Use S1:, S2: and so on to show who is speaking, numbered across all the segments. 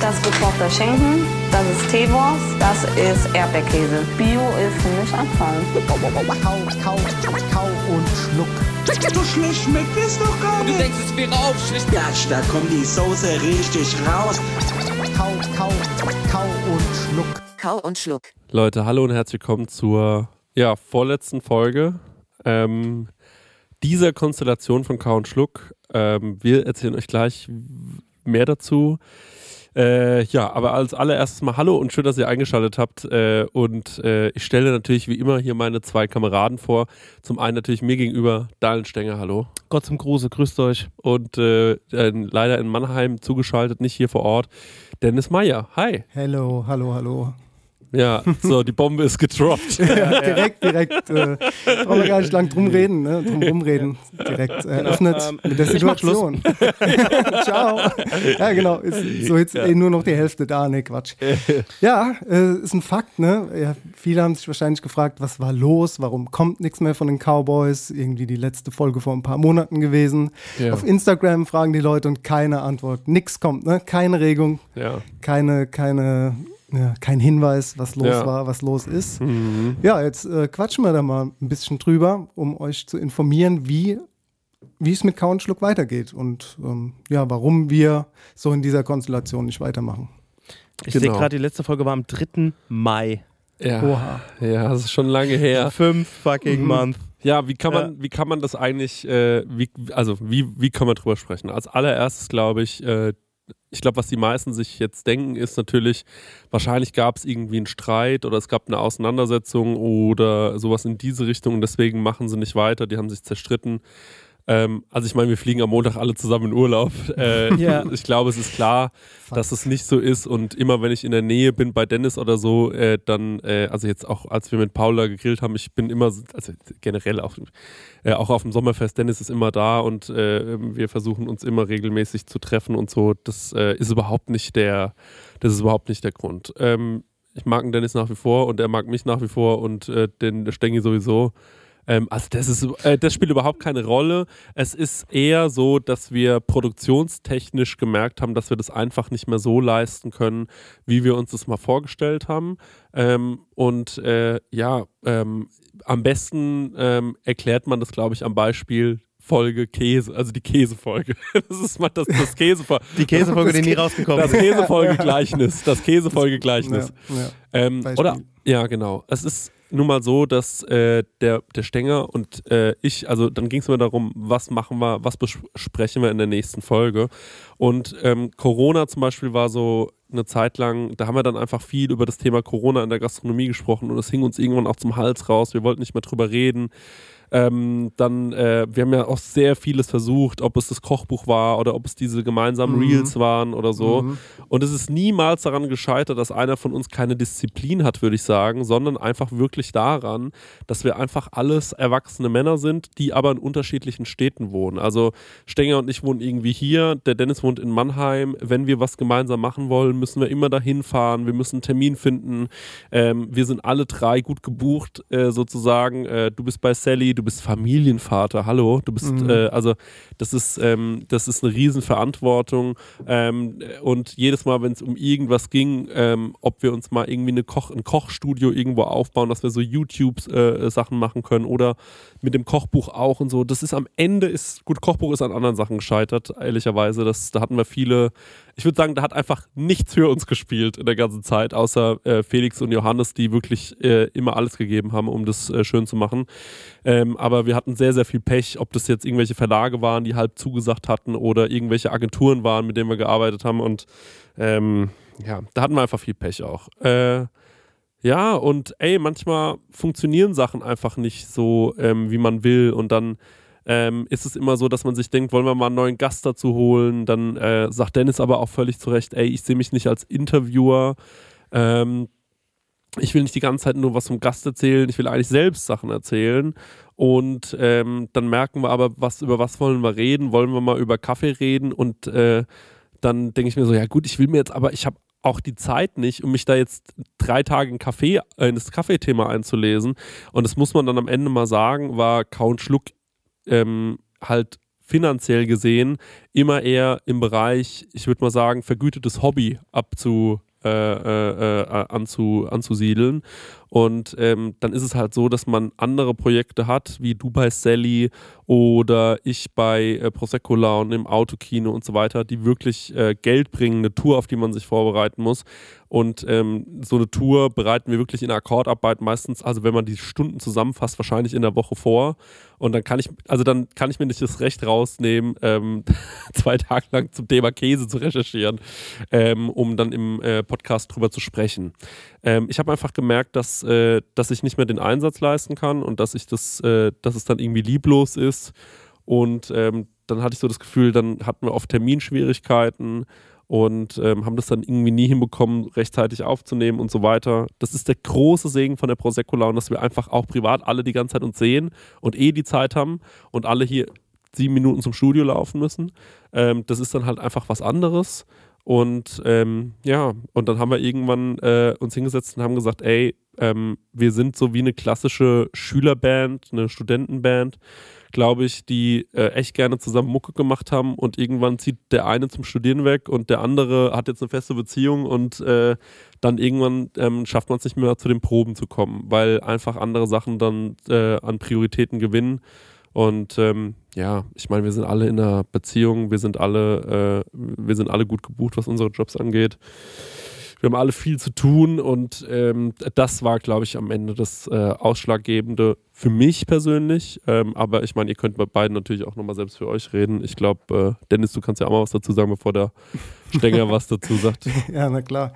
S1: Das ist gekochter Schinken, das ist Teewurst, das ist Erdbeerkäse. Bio ist für mich Abfall.
S2: Kau, kau, kau und schluck.
S3: So schlecht schmeckt es doch gar
S4: Du
S3: nicht.
S4: denkst, es wäre aufschlicht.
S3: Gatsch, da kommt die Soße richtig raus.
S2: Kau, kau, kau und schluck.
S5: Kau und Schluck.
S6: Leute, hallo und herzlich willkommen zur ja, vorletzten Folge ähm, dieser Konstellation von Kau und Schluck. Ähm, wir erzählen euch gleich mehr dazu. Äh, ja, aber als allererstes mal Hallo und schön, dass ihr eingeschaltet habt. Äh, und äh, ich stelle natürlich wie immer hier meine zwei Kameraden vor. Zum einen natürlich mir gegenüber Daniel Stenger, hallo.
S7: Gott zum Gruße, grüßt euch.
S6: Und äh, äh, leider in Mannheim zugeschaltet, nicht hier vor Ort, Dennis Meyer. Hi.
S2: Hello, hallo, hallo.
S6: Ja, so, die Bombe ist gedroppt.
S2: Ja, direkt, direkt. Äh, brauchen wir gar nicht lang drum reden, ne? Drum rumreden. Direkt eröffnet
S7: ähm,
S2: mit der
S7: ich mach Schluss.
S2: Situation. Ciao. Ja, genau. Ist so jetzt eh nur noch die Hälfte da. Ne, Quatsch. Ja, äh, ist ein Fakt, ne? Ja, viele haben sich wahrscheinlich gefragt, was war los? Warum kommt nichts mehr von den Cowboys? Irgendwie die letzte Folge vor ein paar Monaten gewesen.
S6: Ja.
S2: Auf Instagram fragen die Leute und keine Antwort. Nix kommt, ne? Keine Regung,
S6: Ja.
S2: keine, keine, ja, kein Hinweis, was los
S6: Ja.
S2: war, was los ist.
S6: Mhm.
S2: Ja, jetzt äh, quatschen wir da mal ein bisschen drüber, um euch zu informieren, wie, wie es mit Kau und Schluck weitergeht und ähm, ja, warum wir so in dieser Konstellation nicht weitermachen.
S7: Ich
S6: Genau.
S7: sehe gerade, die letzte Folge war am 3. Mai.
S6: Ja.
S2: Oha.
S6: Ja, das ist schon lange her.
S7: Fünf fucking
S2: Mhm.
S7: Month.
S6: Ja, wie kann man, wie kann man das eigentlich, äh, wie, also wie, wie kann man drüber sprechen? Als allererstes glaube ich, äh, ich glaube, was die meisten sich jetzt denken, ist natürlich, wahrscheinlich gab es irgendwie einen Streit oder es gab eine Auseinandersetzung oder sowas in diese Richtung deswegen machen sie nicht weiter, die haben sich zerstritten. Ähm, also ich meine, wir fliegen am Montag alle zusammen in Urlaub. Äh,
S7: Ja.
S6: Ich glaube, es ist klar, dass es nicht so ist und immer wenn ich in der Nähe bin bei Dennis oder so, äh, dann, äh, also jetzt auch als wir mit Paula gegrillt haben, ich bin immer, so- also generell auch, äh, auch auf dem Sommerfest, Dennis ist immer da und äh, wir versuchen uns immer regelmäßig zu treffen und so. Das äh, ist überhaupt nicht der, das ist überhaupt nicht der Grund. Ähm, ich mag den Dennis nach wie vor und er mag mich nach wie vor und den Stengi sowieso. Ähm, also das ist, äh, das spielt überhaupt keine Rolle. Es ist eher so, dass wir produktionstechnisch gemerkt haben, dass wir das einfach nicht mehr so leisten können, wie wir uns das mal vorgestellt haben. Ähm, und äh, ja, ähm, am besten ähm, erklärt man das, glaube ich, am Beispiel Folge Käse, also die Käsefolge. Das ist mal das, das Käsefolge.
S7: Die Käsefolge, die nie rausgekommen
S6: Das
S7: ist.
S6: Käsefolge-Gleichnis. Das Käsefolge-Gleichnis.
S2: Ja, ja.
S6: Ähm, oder ja, genau. Es ist nun mal so, dass äh, der, der Stenger und äh, ich, also dann ging es mir darum, was machen wir, was besprechen wir in der nächsten Folge. Und ähm, Corona zum Beispiel war so eine Zeit lang, da haben wir dann einfach viel über das Thema Corona in der Gastronomie gesprochen und es hing uns irgendwann auch zum Hals raus. Wir wollten nicht mehr drüber reden. Ähm, dann, äh, wir haben ja auch sehr vieles versucht, ob es das Kochbuch war oder ob es diese gemeinsamen
S2: Mhm.
S6: Reels waren oder so.
S2: Mhm.
S6: Und es ist niemals daran gescheitert, dass einer von uns keine Disziplin hat, würde ich sagen, sondern einfach wirklich daran, dass wir einfach alles erwachsene Männer sind, die aber in unterschiedlichen Städten wohnen. Also Stenger und ich wohnen irgendwie hier, der Dennis wohnt in Mannheim. Wenn wir was gemeinsam machen wollen, müssen wir immer dahin fahren, wir müssen einen Termin finden. Ähm, wir sind alle drei gut gebucht, äh, sozusagen. Äh, du bist bei Sally, du bist Familienvater, hallo. Du bist,
S2: Mhm.
S6: äh, also das ist, ähm, das ist eine Riesenverantwortung. Ähm, und jedes Mal, wenn es um irgendwas ging, ähm, ob wir uns mal irgendwie eine Koch, ein Kochstudio irgendwo aufbauen, dass wir so YouTube-Sachen machen können oder mit dem Kochbuch auch und so. Das ist am Ende ist, gut, Kochbuch ist an anderen Sachen gescheitert, ehrlicherweise. Das, da hatten wir viele, ich würde sagen, da hat einfach nichts für uns gespielt in der ganzen Zeit, außer äh, Felix und Johannes, die wirklich äh, immer alles gegeben haben, um das äh, schön zu machen. Ähm, aber wir hatten sehr, sehr viel Pech, ob das jetzt irgendwelche Verlage waren, die halb zugesagt hatten oder irgendwelche Agenturen waren, mit denen wir gearbeitet haben. Und ähm, ja, da hatten wir einfach viel Pech auch. Äh, ja, und ey, manchmal funktionieren Sachen einfach nicht so, ähm, wie man will. Und dann ähm, ist es immer so, dass man sich denkt, wollen wir mal einen neuen Gast dazu holen. Dann äh, sagt Dennis aber auch völlig zu Recht, ey, ich sehe mich nicht als Interviewer. Ähm, ich will nicht die ganze Zeit nur was vom Gast erzählen, ich will eigentlich selbst Sachen erzählen. Und ähm, dann merken wir aber, was, über was wollen wir reden? Wollen wir mal über Kaffee reden? Und äh, dann denke ich mir so, ja gut, ich will mir jetzt, aber ich habe auch die Zeit nicht, um mich da jetzt drei Tage in, Kaffee, äh, in das Kaffeethema einzulesen. Und das muss man dann am Ende mal sagen, war Count Schluck ähm, halt finanziell gesehen immer eher im Bereich, ich würde mal sagen, vergütetes Hobby abzu, äh, äh, äh, anzu, anzusiedeln. Und ähm, dann ist es halt so, dass man andere Projekte hat, wie du bei Sally oder ich bei äh, Prosecco Laune im Autokino und so weiter, die wirklich äh, Geld bringen, eine Tour, auf die man sich vorbereiten muss. Und ähm, so eine Tour bereiten wir wirklich in Akkordarbeit meistens, also wenn man die Stunden zusammenfasst, wahrscheinlich in der Woche vor. Und dann kann ich, also dann kann ich mir nicht das Recht rausnehmen, ähm, zwei Tage lang zum Thema Käse zu recherchieren, ähm, um dann im äh, Podcast drüber zu sprechen. Ähm, ich habe einfach gemerkt, dass, äh, dass ich nicht mehr den Einsatz leisten kann und dass ich das, äh, dass es dann irgendwie lieblos ist. Und ähm, dann hatte ich so das Gefühl, dann hatten wir oft Terminschwierigkeiten und ähm, haben das dann irgendwie nie hinbekommen, rechtzeitig aufzunehmen und so weiter. Das ist der große Segen von der Prosecco Laune, dass wir einfach auch privat alle die ganze Zeit uns sehen und eh die Zeit haben und alle hier sieben Minuten zum Studio laufen müssen. Ähm, das ist dann halt einfach was anderes. Und ähm, ja, und dann haben wir irgendwann äh, uns hingesetzt und haben gesagt, ey, ähm, wir sind so wie eine klassische Schülerband, eine Studentenband, glaube ich, die äh, echt gerne zusammen Mucke gemacht haben und irgendwann zieht der eine zum Studieren weg und der andere hat jetzt eine feste Beziehung und äh, dann irgendwann ähm, schafft man es nicht mehr zu den Proben zu kommen, weil einfach andere Sachen dann äh, an Prioritäten gewinnen. Und ähm, ja, ich meine, wir sind alle in einer Beziehung, wir sind alle, äh, wir sind alle gut gebucht, was unsere Jobs angeht. Wir haben alle viel zu tun und ähm, das war, glaube ich, am Ende das äh, Ausschlaggebende für mich persönlich. Ähm, aber ich meine, ihr könnt bei beiden natürlich auch nochmal selbst für euch reden. Ich glaube, äh, Dennis, du kannst ja auch mal was dazu sagen, bevor der Stenger was dazu sagt.
S2: Ja, na klar.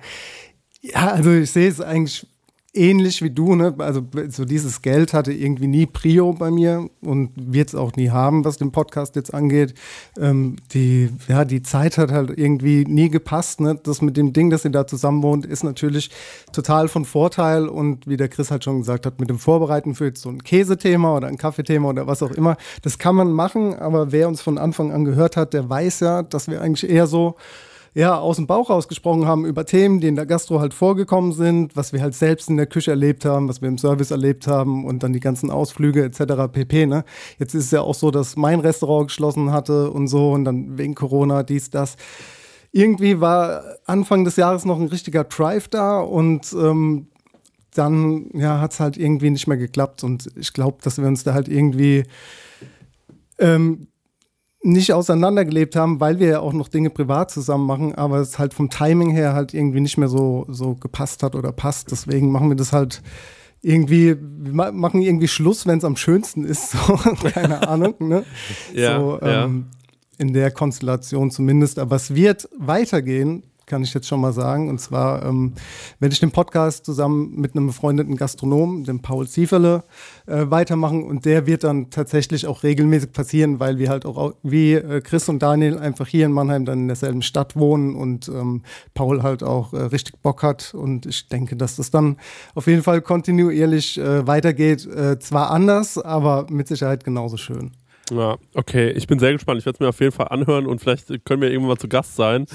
S2: Ja, also ich sehe es eigentlich ähnlich wie du, ne? Also so dieses Geld hatte irgendwie nie Prio bei mir und wird es auch nie haben, was den Podcast jetzt angeht. Ähm, die, ja, die Zeit hat halt irgendwie nie gepasst. Ne? Das mit dem Ding, dass ihr da zusammen wohnt, ist natürlich total von Vorteil. Und wie der Chris halt schon gesagt hat, mit dem Vorbereiten für jetzt so ein Käsethema oder ein Kaffeethema oder was auch immer, das kann man machen, aber wer uns von Anfang an gehört hat, der weiß ja, dass wir eigentlich eher so ja, aus dem Bauch rausgesprochen haben über Themen, die in der Gastro halt vorgekommen sind, was wir halt selbst in der Küche erlebt haben, was wir im Service erlebt haben und dann die ganzen Ausflüge etc. pp. Ne? Jetzt ist es ja auch so, dass mein Restaurant geschlossen hatte und so und dann wegen Corona dies, das. Irgendwie war Anfang des Jahres noch ein richtiger Drive da und ähm, dann ja, hat es halt irgendwie nicht mehr geklappt und ich glaube, dass wir uns da halt irgendwie ähm, nicht auseinandergelebt haben, weil wir ja auch noch Dinge privat zusammen machen, aber es halt vom Timing her halt irgendwie nicht mehr so, so gepasst hat oder passt. Deswegen machen wir das halt irgendwie, wir machen irgendwie Schluss, wenn es am schönsten ist. So, keine Ahnung, ne?
S6: Ja,
S2: so,
S6: ja.
S2: ähm, in der Konstellation zumindest. Aber es wird weitergehen, kann ich jetzt schon mal sagen. Und zwar ähm, werde ich den Podcast zusammen mit einem befreundeten Gastronomen, dem Paul Zieferle, äh, weitermachen. Und der wird dann tatsächlich auch regelmäßig passieren, weil wir halt auch wie äh, Chris und Daniel einfach hier in Mannheim dann in derselben Stadt wohnen und ähm, Paul halt auch äh, richtig Bock hat. Und ich denke, dass das dann auf jeden Fall kontinuierlich äh, weitergeht. Äh, zwar anders, aber mit Sicherheit genauso schön.
S6: Ja, okay. Ich bin sehr gespannt. Ich werde es mir auf jeden Fall anhören und vielleicht können wir irgendwann mal zu Gast sein.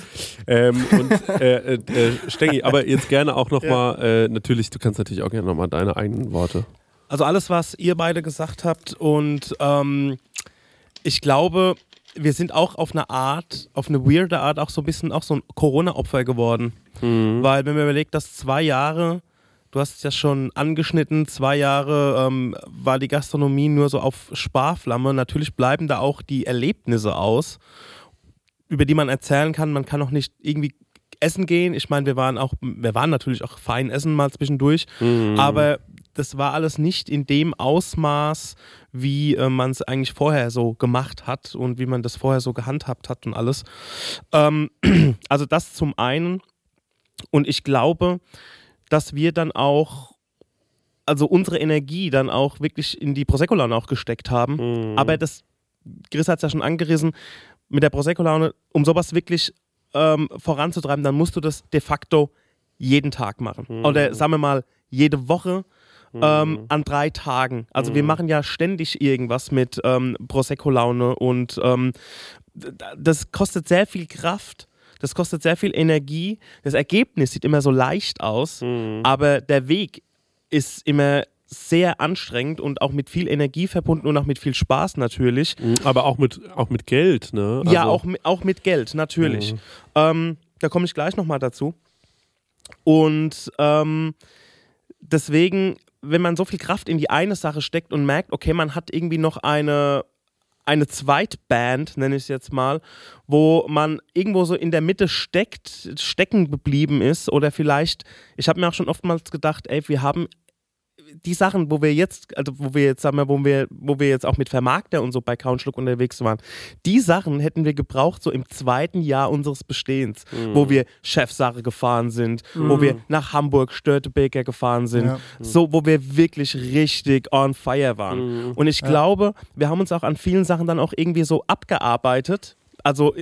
S6: Ähm, und äh, äh, äh, Stengi, aber jetzt gerne auch nochmal, äh, natürlich, du kannst natürlich auch gerne nochmal deine eigenen Worte.
S7: Also alles, was ihr beide gesagt habt und ähm, ich glaube, wir sind auch auf eine Art, auf eine weirde Art auch so ein bisschen auch so ein Corona-Opfer geworden. Weil wenn man überlegt, dass zwei Jahre, du hast es ja schon angeschnitten, zwei Jahre ähm, war die Gastronomie nur so auf Sparflamme. Natürlich bleiben da auch die Erlebnisse aus, über die man erzählen kann. Man kann auch nicht irgendwie essen gehen. Ich meine, wir waren auch, wir waren natürlich auch fein essen mal zwischendurch, aber das war alles nicht in dem Ausmaß, wie äh, man es eigentlich vorher so gemacht hat und wie man das vorher so gehandhabt hat und alles. Ähm, also das zum einen. Und ich glaube, dass wir dann auch, also unsere Energie dann auch wirklich in die Prosecco-Laune auch gesteckt haben. Aber das, Chris hat es ja schon angerissen, mit der Prosecco-Laune, um sowas wirklich ähm, voranzutreiben, dann musst du das de facto jeden Tag machen. Oder sagen wir mal, jede Woche ähm, an drei Tagen. Also wir machen ja ständig irgendwas mit ähm, Prosecco-Laune und ähm, das kostet sehr viel Kraft. Das kostet sehr viel Energie. Das Ergebnis sieht immer so leicht aus, aber der Weg ist immer sehr anstrengend und auch mit viel Energie verbunden und auch mit viel Spaß natürlich.
S6: Mhm, Aber auch mit, auch mit Geld, ne?
S7: ja,
S6: Also-
S7: auch, mi- auch mit Geld, natürlich.
S6: Mhm.
S7: Ähm, da komme ich gleich nochmal dazu. Und ähm, deswegen, wenn man so viel Kraft in die eine Sache steckt und merkt, okay, man hat irgendwie noch eine, eine Zweitband, nenne ich es jetzt mal, wo man irgendwo so in der Mitte steckt, stecken geblieben ist oder vielleicht, ich habe mir auch schon oftmals gedacht, ey, wir haben die Sachen, wo wir jetzt, also wo wir jetzt, sagen wir, wo wir, wo wir jetzt auch mit Vermarkter und so bei Couchlook unterwegs waren, die Sachen hätten wir gebraucht so im zweiten Jahr unseres Bestehens, wo wir Chefsache gefahren sind, wo wir nach Hamburg Störtebeker gefahren sind,
S2: Ja.
S7: so, wo wir wirklich richtig on fire waren. Und ich glaube, wir haben uns auch an vielen Sachen dann auch irgendwie so abgearbeitet. Also,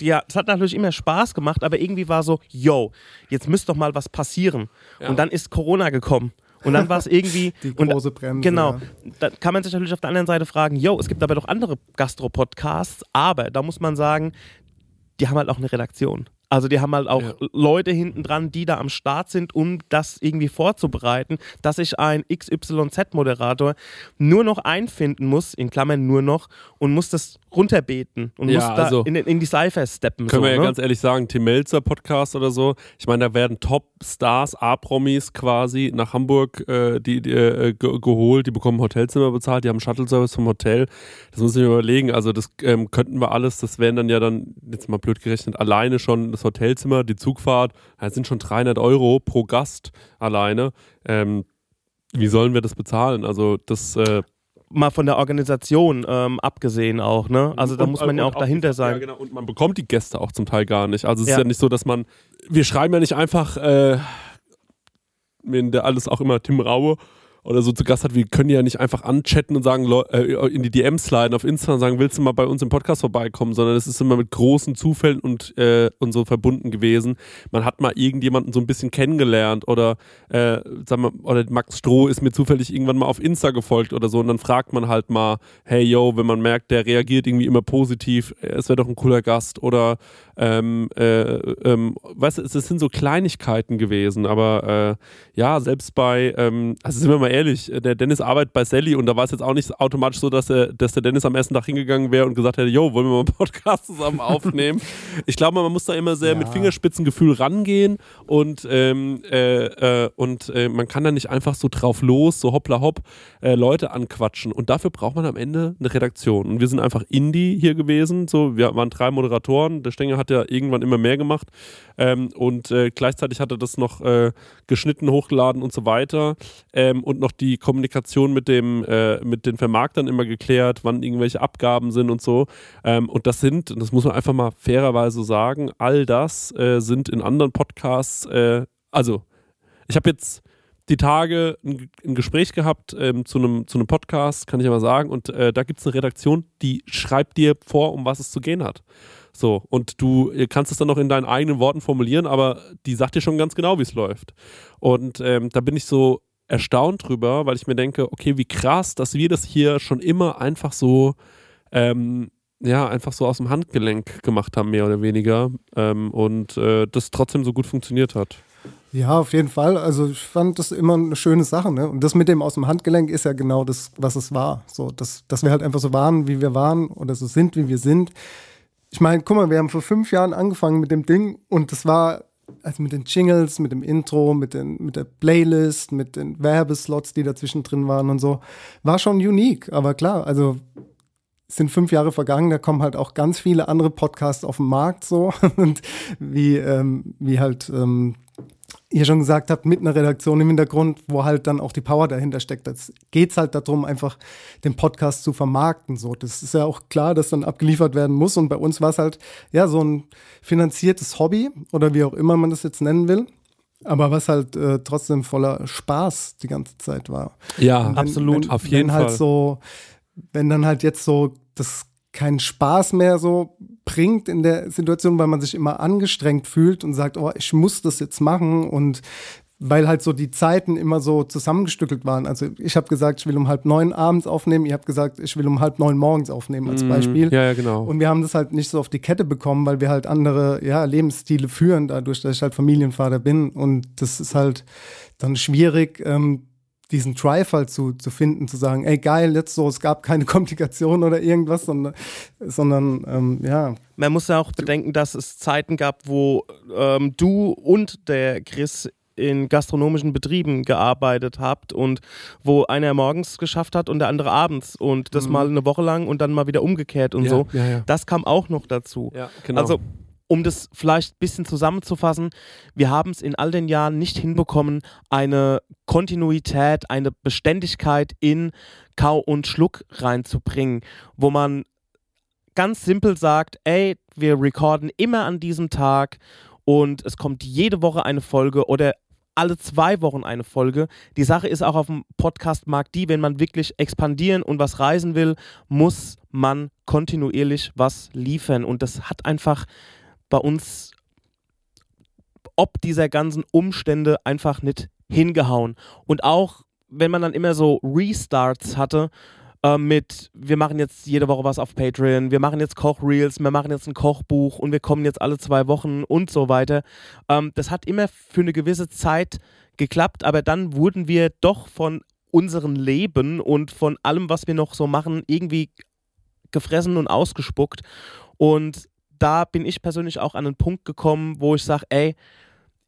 S7: ja, es hat natürlich immer Spaß gemacht, aber irgendwie war so, yo, jetzt müsste doch mal was passieren. Und dann ist Corona gekommen. Und dann war es irgendwie.
S2: Die
S7: und,
S2: große Bremse,
S7: Genau.
S2: ja.
S7: Da kann man sich natürlich auf der anderen Seite fragen, yo, es gibt aber doch andere Gastro-Podcasts, aber da muss man sagen, die haben halt auch eine Redaktion. Also die haben halt auch
S6: Ja.
S7: Leute hinten dran, die da am Start sind, um das irgendwie vorzubereiten, dass sich ein XYZ-Moderator nur noch einfinden muss, in Klammern nur noch, und muss das runterbeten und
S6: Ja,
S7: muss da
S6: also
S7: in, in die Cypher steppen.
S6: Können
S7: so,
S6: wir ja
S7: ne?
S6: ganz ehrlich sagen, Tim Melzer Podcast oder so. Ich meine, da werden Top-Stars, A-Promis quasi nach Hamburg äh, die, die, äh, ge geholt, die bekommen Hotelzimmer bezahlt, die haben Shuttle-Service vom Hotel. Das muss ich mir überlegen. Also das ähm, könnten wir alles, das wären dann ja dann, jetzt mal blöd gerechnet, alleine schon das Hotelzimmer, die Zugfahrt, das sind schon 300 Euro pro Gast alleine. Ähm, wie sollen wir das bezahlen? Also das äh,
S7: Mal von der Organisation ähm, abgesehen auch, ne? Also da
S6: Und-
S7: muss man ja
S6: und
S7: auch dahinter
S6: Ja,
S7: sein.
S6: genau. Und man bekommt die Gäste auch zum Teil gar nicht. Also es
S7: Ja.
S6: ist ja nicht so, dass man. Wir schreiben ja nicht einfach, äh, wenn der alles auch immer Tim Raue oder so zu Gast hat, wir können ja nicht einfach anchatten und sagen, äh, in die DMs sliden auf Insta und sagen, willst du mal bei uns im Podcast vorbeikommen, sondern es ist immer mit großen Zufällen und, äh, und so verbunden gewesen. Man hat mal irgendjemanden so ein bisschen kennengelernt oder, äh, sag mal, oder Max Stroh ist mir zufällig irgendwann mal auf Insta gefolgt oder so. Und dann fragt man halt mal, hey yo, wenn man merkt, der reagiert irgendwie immer positiv, es wäre doch ein cooler Gast oder ähm, äh, ähm, weißt du, es, es sind so Kleinigkeiten gewesen, aber äh, ja, selbst bei, ähm, also sind wir mal ehrlich, äh, der Dennis arbeitet bei Sally und da war es jetzt auch nicht automatisch so, dass, er, dass der Dennis am ersten Tag hingegangen wäre und gesagt hätte, yo, wollen wir mal einen Podcast zusammen aufnehmen? ich glaube, man muss da immer sehr mit Fingerspitzengefühl rangehen und, ähm, äh, äh, und äh, man kann da nicht einfach so drauf los, so hoppla hopp, äh, Leute anquatschen. Und dafür braucht man am Ende eine Redaktion. Und wir sind einfach Indie hier gewesen, so, wir waren drei Moderatoren, der Stenger hat ja irgendwann immer mehr gemacht ähm, und äh, gleichzeitig hat er das noch geschnitten, hochgeladen und so weiter ähm, und noch die Kommunikation mit dem äh, mit den Vermarktern immer geklärt, wann irgendwelche Abgaben sind und so ähm, und das sind, und das muss man einfach mal fairerweise sagen, all das äh, sind in anderen Podcasts, äh, also ich habe jetzt die Tage ein, ein Gespräch gehabt ähm, zu einem zu Podcast, kann ich aber sagen, und äh, da gibt es eine Redaktion, die schreibt dir vor, um was es zu gehen hat. So, und du äh, kannst es dann noch in deinen eigenen Worten formulieren, aber die sagt dir schon ganz genau, wie es läuft. Und ähm, da bin ich so erstaunt drüber, weil ich mir denke, okay, wie krass, dass wir das hier schon immer einfach so, ähm, ja, einfach so aus dem Handgelenk gemacht haben, mehr oder weniger. Ähm, und äh, das trotzdem so gut funktioniert hat.
S2: Ja, auf jeden Fall. Also ich fand das immer eine schöne Sache. Ne? Und das mit dem aus dem Handgelenk ist ja genau das, was es war. So, dass, dass wir halt einfach so waren, wie wir waren oder so sind, wie wir sind. Ich meine, guck mal, wir haben vor fünf Jahren angefangen mit dem Ding und das war also mit den Jingles, mit dem Intro, mit, den, mit der Playlist, mit den Werbeslots, die dazwischen drin waren und so, war schon unique. Aber klar, also sind fünf Jahre vergangen, da kommen halt auch ganz viele andere Podcasts auf den Markt so und wie, ähm, wie halt ähm, ihr schon gesagt habt, mit einer Redaktion im Hintergrund, wo halt dann auch die Power dahinter steckt. Jetzt geht es halt darum, einfach den Podcast zu vermarkten. So, das ist ja auch klar, dass dann abgeliefert werden muss. Und bei uns war es halt ja so ein finanziertes Hobby oder wie auch immer man das jetzt nennen will. Aber was halt äh, trotzdem voller Spaß die ganze Zeit war.
S6: Ja,
S2: Wenn-
S7: absolut.
S2: Wenn,
S6: Auf jeden
S2: wenn halt
S6: Fall.
S2: so, wenn dann halt jetzt so das keinen Spaß mehr so bringt in der Situation, weil man sich immer angestrengt fühlt und sagt, oh, ich muss das jetzt machen und weil halt so die Zeiten immer so zusammengestückelt waren. Also ich habe gesagt, ich will um halb neun abends aufnehmen, ihr habt gesagt, ich will um halb neun morgens aufnehmen als Beispiel.
S6: Ja, ja, genau.
S2: Und wir haben das halt nicht so auf die Kette bekommen, weil wir halt andere ja, Lebensstile führen, dadurch, dass ich halt Familienvater bin. Und das ist halt dann schwierig, ähm, diesen Drive halt zu, zu finden, zu sagen, ey geil, jetzt so, es gab keine Komplikationen oder irgendwas, sondern, sondern ähm, ja.
S7: Man muss ja auch bedenken, dass es Zeiten gab, wo ähm, du und der Chris in gastronomischen Betrieben gearbeitet habt und wo einer morgens geschafft hat und der andere abends und das mhm. mal eine Woche lang und dann mal wieder umgekehrt und
S6: ja,
S7: so.
S6: Ja, ja.
S7: Das kam auch noch dazu.
S6: Genau.
S7: Also um das vielleicht ein bisschen zusammenzufassen, wir haben es in all den Jahren nicht hinbekommen, eine Kontinuität, eine Beständigkeit in Kau und Schluck reinzubringen, wo man ganz simpel sagt, ey, wir recorden immer an diesem Tag und es kommt jede Woche eine Folge oder alle zwei Wochen eine Folge. Die Sache ist auch auf dem Podcast-Markt die, wenn man wirklich expandieren und was reisen will, muss man kontinuierlich was liefern. Und das hat einfach bei uns ob dieser ganzen Umstände einfach nicht hingehauen. Und auch wenn man dann immer so Restarts hatte, äh, mit, wir machen jetzt jede Woche was auf Patreon, wir machen jetzt Kochreels, wir machen jetzt ein Kochbuch und wir kommen jetzt alle zwei Wochen und so weiter. Ähm, das hat immer für eine gewisse Zeit geklappt, aber dann wurden wir doch von unserem Leben und von allem, was wir noch so machen, irgendwie gefressen und ausgespuckt. Und da bin ich persönlich auch an einen Punkt gekommen, wo ich sage, ey,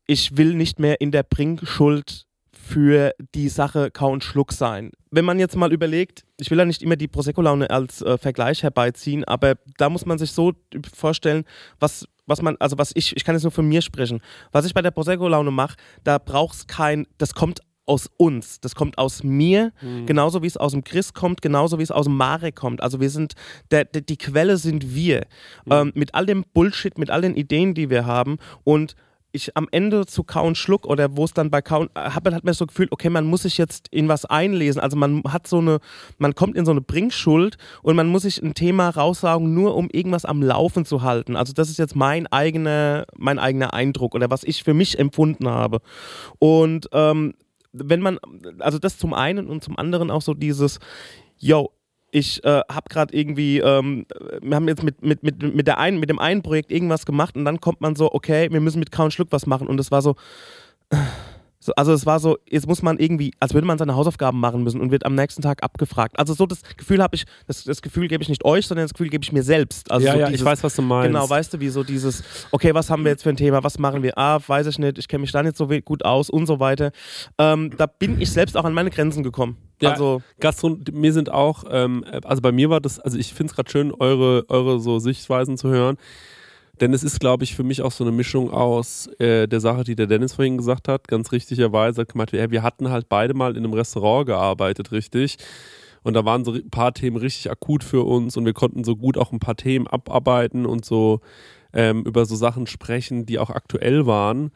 S7: ich will nicht mehr in der Bringschuld für die Sache Kau und Schluck sein. Wenn man jetzt mal überlegt, ich will ja nicht immer die Prosecco-Laune als äh, Vergleich herbeiziehen, aber da muss man sich so vorstellen, was, was man, also was ich, ich kann jetzt nur von mir sprechen, was ich bei der Prosecco-Laune mache, da braucht es kein, das kommt aus uns, das kommt aus mir, mhm. genauso wie es aus dem Chris kommt, genauso wie es aus dem Marek kommt. Also wir sind, der, der die Quelle sind wir. Mhm. Ähm, mit all dem Bullshit, mit all den Ideen, die wir haben und ich am Ende zu Kauen Schluck oder wo es dann bei Kauen, äh, hat man, hat man so gefühlt, okay, man muss sich jetzt in was einlesen. Also man hat so eine, man kommt in so eine Bringschuld und man muss sich ein Thema raussaugen, nur um irgendwas am Laufen zu halten. Also das ist jetzt mein eigener, mein eigener Eindruck oder was ich für mich empfunden habe. Und ähm, wenn man, also das zum einen und zum anderen auch so dieses, yo, ich äh, habe gerade irgendwie, ähm, wir haben jetzt mit, mit, mit, mit, der einen, mit dem einen Projekt irgendwas gemacht und dann kommt man so, okay, wir müssen mit Kauen Schluck was machen und es war so, so, also es war so, jetzt muss man irgendwie, als würde man seine Hausaufgaben machen müssen und wird am nächsten Tag abgefragt. Also so das Gefühl habe ich, das, das Gefühl gebe ich nicht euch, sondern das Gefühl gebe ich mir selbst. Also
S6: ja,
S7: so
S6: ja,
S7: dieses,
S6: ich weiß, was du meinst.
S7: Genau, weißt du, wie so dieses, okay, was haben wir jetzt für ein Thema, was machen wir? Ah, weiß ich nicht, ich kenne mich da nicht so gut aus und so weiter. Ähm, da bin ich selbst auch an meine Grenzen gekommen.
S6: Ja,
S7: also
S6: Gastron mir sind auch, ähm, also bei mir war das, also ich finde es gerade schön, eure, eure so Sichtweisen zu hören. Denn es ist, glaube ich, für mich auch so eine Mischung aus äh, der Sache, die der Dennis vorhin gesagt hat, ganz richtigerweise, hat gemeint, ja, wir hatten halt beide mal in einem Restaurant gearbeitet, richtig. Und da waren so ein paar Themen richtig akut für uns und wir konnten so gut auch ein paar Themen abarbeiten und so ähm, über so Sachen sprechen, die auch aktuell waren.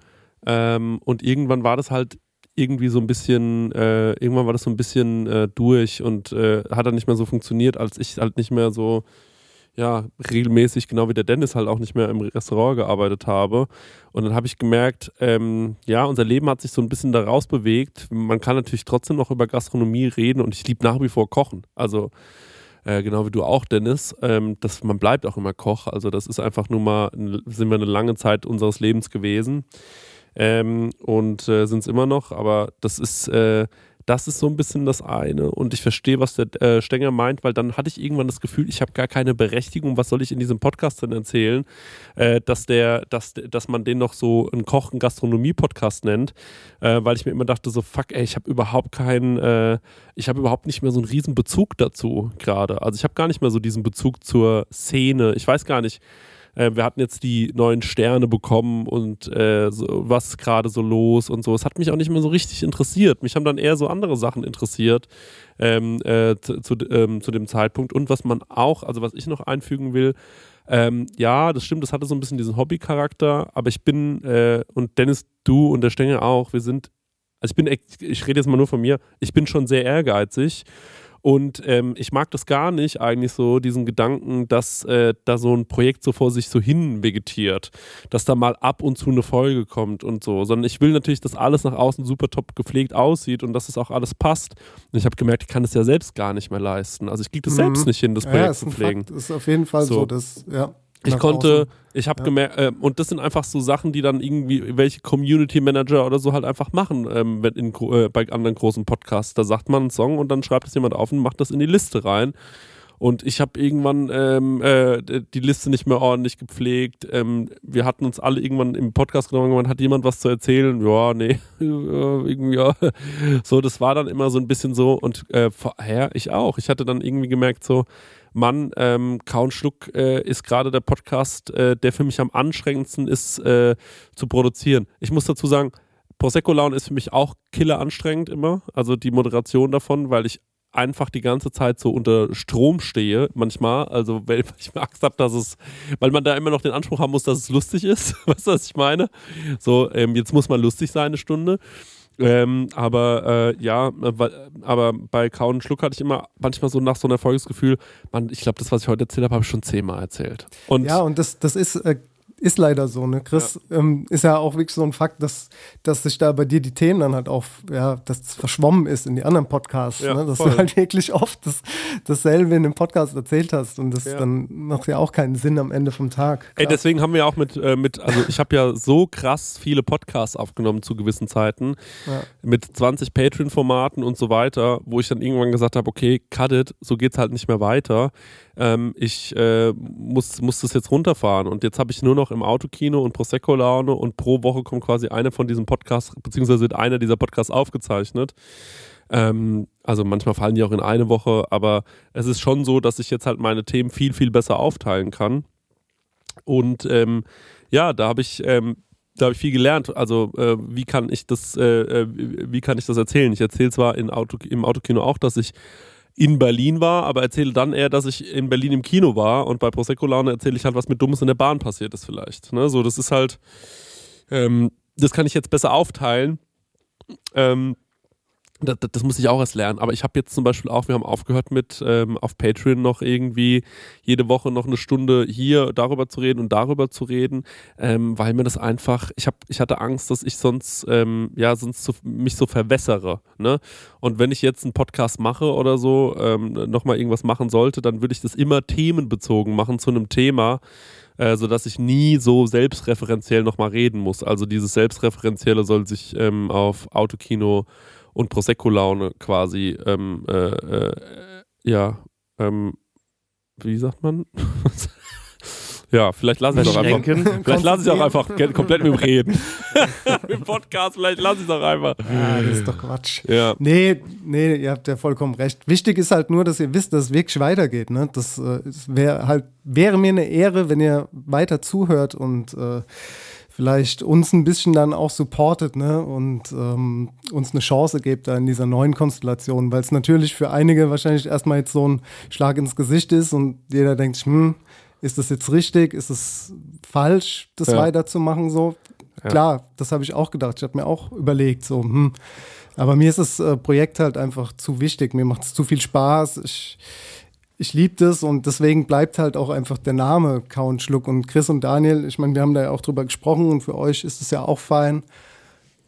S6: Ähm, und irgendwann war das halt irgendwie so ein bisschen, äh, irgendwann war das so ein bisschen äh, durch und äh, hat dann nicht mehr so funktioniert, als ich halt nicht mehr so ja, regelmäßig, genau wie der Dennis halt auch nicht mehr im Restaurant gearbeitet habe. Und dann habe ich gemerkt, ähm, ja, unser Leben hat sich so ein bisschen daraus bewegt. Man kann natürlich trotzdem noch über Gastronomie reden und ich liebe nach wie vor Kochen. Also äh, genau wie du auch, Dennis, ähm, das, man bleibt auch immer Koch. Also das ist einfach nur mal, sind wir eine lange Zeit unseres Lebens gewesen. Ähm, und äh, sind es immer noch, aber das ist äh, das ist so ein bisschen das eine. Und ich verstehe, was der äh, Stenger meint, weil dann hatte ich irgendwann das Gefühl, ich habe gar keine Berechtigung, was soll ich in diesem Podcast denn erzählen, äh, dass, der, dass, dass man den noch so einen Koch-, Gastronomie-Podcast nennt, äh, weil ich mir immer dachte, so fuck, ey, ich habe überhaupt keinen, äh, ich habe überhaupt nicht mehr so einen riesen Bezug dazu gerade. Also ich habe gar nicht mehr so diesen Bezug zur Szene. Ich weiß gar nicht, äh, wir hatten jetzt die neuen Sterne bekommen und äh, so, was gerade so los und so. Es hat mich auch nicht mehr so richtig interessiert. Mich haben dann eher so andere Sachen interessiert ähm, äh, zu, zu, ähm, zu dem Zeitpunkt. Und was man auch, also was ich noch einfügen will, ähm, ja, das stimmt, das hatte so ein bisschen diesen Hobby-Charakter, aber ich bin, äh, und Dennis, du und der Stengel auch, wir sind, also ich bin, ich rede jetzt mal nur von mir, ich bin schon sehr ehrgeizig und ähm, ich mag das gar nicht, eigentlich so, diesen Gedanken, dass äh, da so ein Projekt so vor sich so hin vegetiert, dass da mal ab und zu eine Folge kommt und so, sondern ich will natürlich, dass alles nach außen super top gepflegt aussieht und dass es auch alles passt. Und ich habe gemerkt, ich kann es ja selbst gar nicht mehr leisten. Also ich kriege das mhm. selbst nicht hin, das Projekt ja, zu pflegen.
S2: Das ist auf jeden Fall so, so dass, ja.
S6: Ich konnte,
S2: außen.
S6: ich habe
S2: Ja.
S6: gemerkt, äh, und das sind einfach so Sachen, die dann irgendwie welche Community Manager oder so halt einfach machen, ähm, wenn in, äh, bei anderen großen Podcasts. Da sagt man einen Song und dann schreibt es jemand auf und macht das in die Liste rein. Und ich habe irgendwann ähm, äh, die Liste nicht mehr ordentlich gepflegt. Ähm, wir hatten uns alle irgendwann im Podcast genommen, irgendwann hat jemand was zu erzählen. Ja, nee, äh, irgendwie, ja. So, das war dann immer so ein bisschen so. Und äh, vorher, ich auch. Ich hatte dann irgendwie gemerkt, so, Mann, ähm, Kaun Schluck äh, ist gerade der Podcast, äh, der für mich am anstrengendsten ist äh, zu produzieren. Ich muss dazu sagen, Prosecco Laune ist für mich auch killer anstrengend immer. Also die Moderation davon, weil ich einfach die ganze Zeit so unter Strom stehe, manchmal. Also, weil ich Angst habe, dass es, weil man da immer noch den Anspruch haben muss, dass es lustig ist. Weißt du, was ich meine? So, ähm, jetzt muss man lustig sein, eine Stunde. Ähm, aber äh, ja, aber bei Kauen und Schluck hatte ich immer manchmal so nach so einem Erfolgsgefühl, man, ich glaube, das, was ich heute erzählt habe, habe ich schon zehnmal erzählt. Und
S2: Ja, und das, das ist, äh, ist leider so, ne? Chris, Ähm, ist ja auch wirklich so ein Fakt, dass, dass sich da bei dir die Themen dann halt auch, ja, dass es verschwommen ist in die anderen Podcasts,
S6: Ja,
S2: ne? Dass
S6: voll.
S2: du halt wirklich oft das, dasselbe in dem Podcast erzählt hast und das
S6: Ja.
S2: dann macht ja auch keinen Sinn am Ende vom Tag.
S6: Ey,
S2: Klar.
S6: deswegen haben wir auch mit, äh, mit also ich habe ja so krass viele Podcasts aufgenommen zu gewissen Zeiten,
S2: Ja.
S6: mit 20 Patreon-Formaten und so weiter, wo ich dann irgendwann gesagt habe, okay, cut it, so geht's halt nicht mehr weiter. Ähm, ich äh, muss, muss das jetzt runterfahren und jetzt habe ich nur noch im Autokino und Prosecco-Laune und pro Woche kommt quasi einer von diesen Podcasts, beziehungsweise wird einer dieser Podcasts aufgezeichnet. Ähm, also manchmal fallen die auch in eine Woche, aber es ist schon so, dass ich jetzt halt meine Themen viel, viel besser aufteilen kann. Und ähm, ja, da habe ich, ähm, da habe ich viel gelernt. Also äh, wie kann ich das, äh, äh, wie kann ich das erzählen? Ich erzähle zwar in Auto, im Autokino auch, dass ich in Berlin war, aber erzähle dann eher, dass ich in Berlin im Kino war und bei Prosecco Laune erzähle ich halt, was mit Dummes in der Bahn passiert ist vielleicht. Ne? So, das ist halt, ähm, das kann ich jetzt besser aufteilen. Ähm, das, das, muss ich auch erst lernen. Aber ich habe jetzt zum Beispiel auch, wir haben aufgehört mit ähm, auf Patreon noch irgendwie jede Woche noch eine Stunde hier darüber zu reden und darüber zu reden, ähm, weil mir das einfach, ich habe, ich hatte Angst, dass ich sonst, ähm, ja, sonst so, mich so verwässere. Ne? Und wenn ich jetzt einen Podcast mache oder so, ähm, nochmal irgendwas machen sollte, dann würde ich das immer themenbezogen machen zu einem Thema, äh, sodass ich nie so selbstreferenziell nochmal reden muss. Also dieses Selbstreferenzielle soll sich ähm, auf Autokino und Prosecco-Laune quasi, ähm, äh, äh, ja, ähm, wie sagt man? ja, vielleicht lasse ich es auch einfach. Vielleicht lasse ich es auch einfach komplett mit dem Reden. Im Podcast, vielleicht lasse ich es auch einfach.
S2: Ah, das ist doch Quatsch.
S6: Ja.
S2: Nee, nee, ihr habt ja vollkommen recht. Wichtig ist halt nur, dass ihr wisst, dass es wirklich weitergeht. Ne? Das äh, wäre halt, wäre mir eine Ehre, wenn ihr weiter zuhört und äh, vielleicht uns ein bisschen dann auch supportet ne? und ähm, uns eine Chance gebt da in dieser neuen Konstellation, weil es natürlich für einige wahrscheinlich erstmal jetzt so ein Schlag ins Gesicht ist und jeder denkt, hm, ist das jetzt richtig? Ist es falsch, das
S6: Ja.
S2: weiterzumachen so?
S6: Ja.
S2: Klar, das habe ich auch gedacht. Ich habe mir auch überlegt, so, hm. Aber mir ist das äh, Projekt halt einfach zu wichtig. Mir macht es zu viel Spaß. Ich, ich liebe das und deswegen bleibt halt auch einfach der Name Count Schluck und Chris und Daniel. Ich meine, wir haben da ja auch drüber gesprochen und für euch ist es ja auch fein.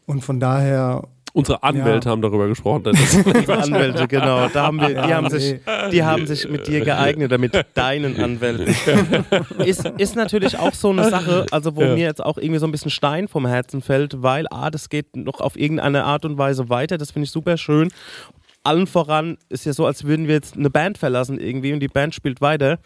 S2: Und von daher,
S6: Unsere Anwälte haben darüber gesprochen.
S7: Unsere Anwälte, genau. Da haben wir, die,
S2: Ja,
S7: haben sich, die haben sich mit dir geeignet oder mit deinen Anwälten. ist, ist natürlich auch so eine Sache, also wo
S6: Ja.
S7: mir jetzt auch irgendwie so ein bisschen Stein vom Herzen fällt, weil A, das geht noch auf irgendeine Art und Weise weiter. Das finde ich super schön. Allen voran ist ja so, als würden wir jetzt eine Band verlassen irgendwie und die Band spielt weiter.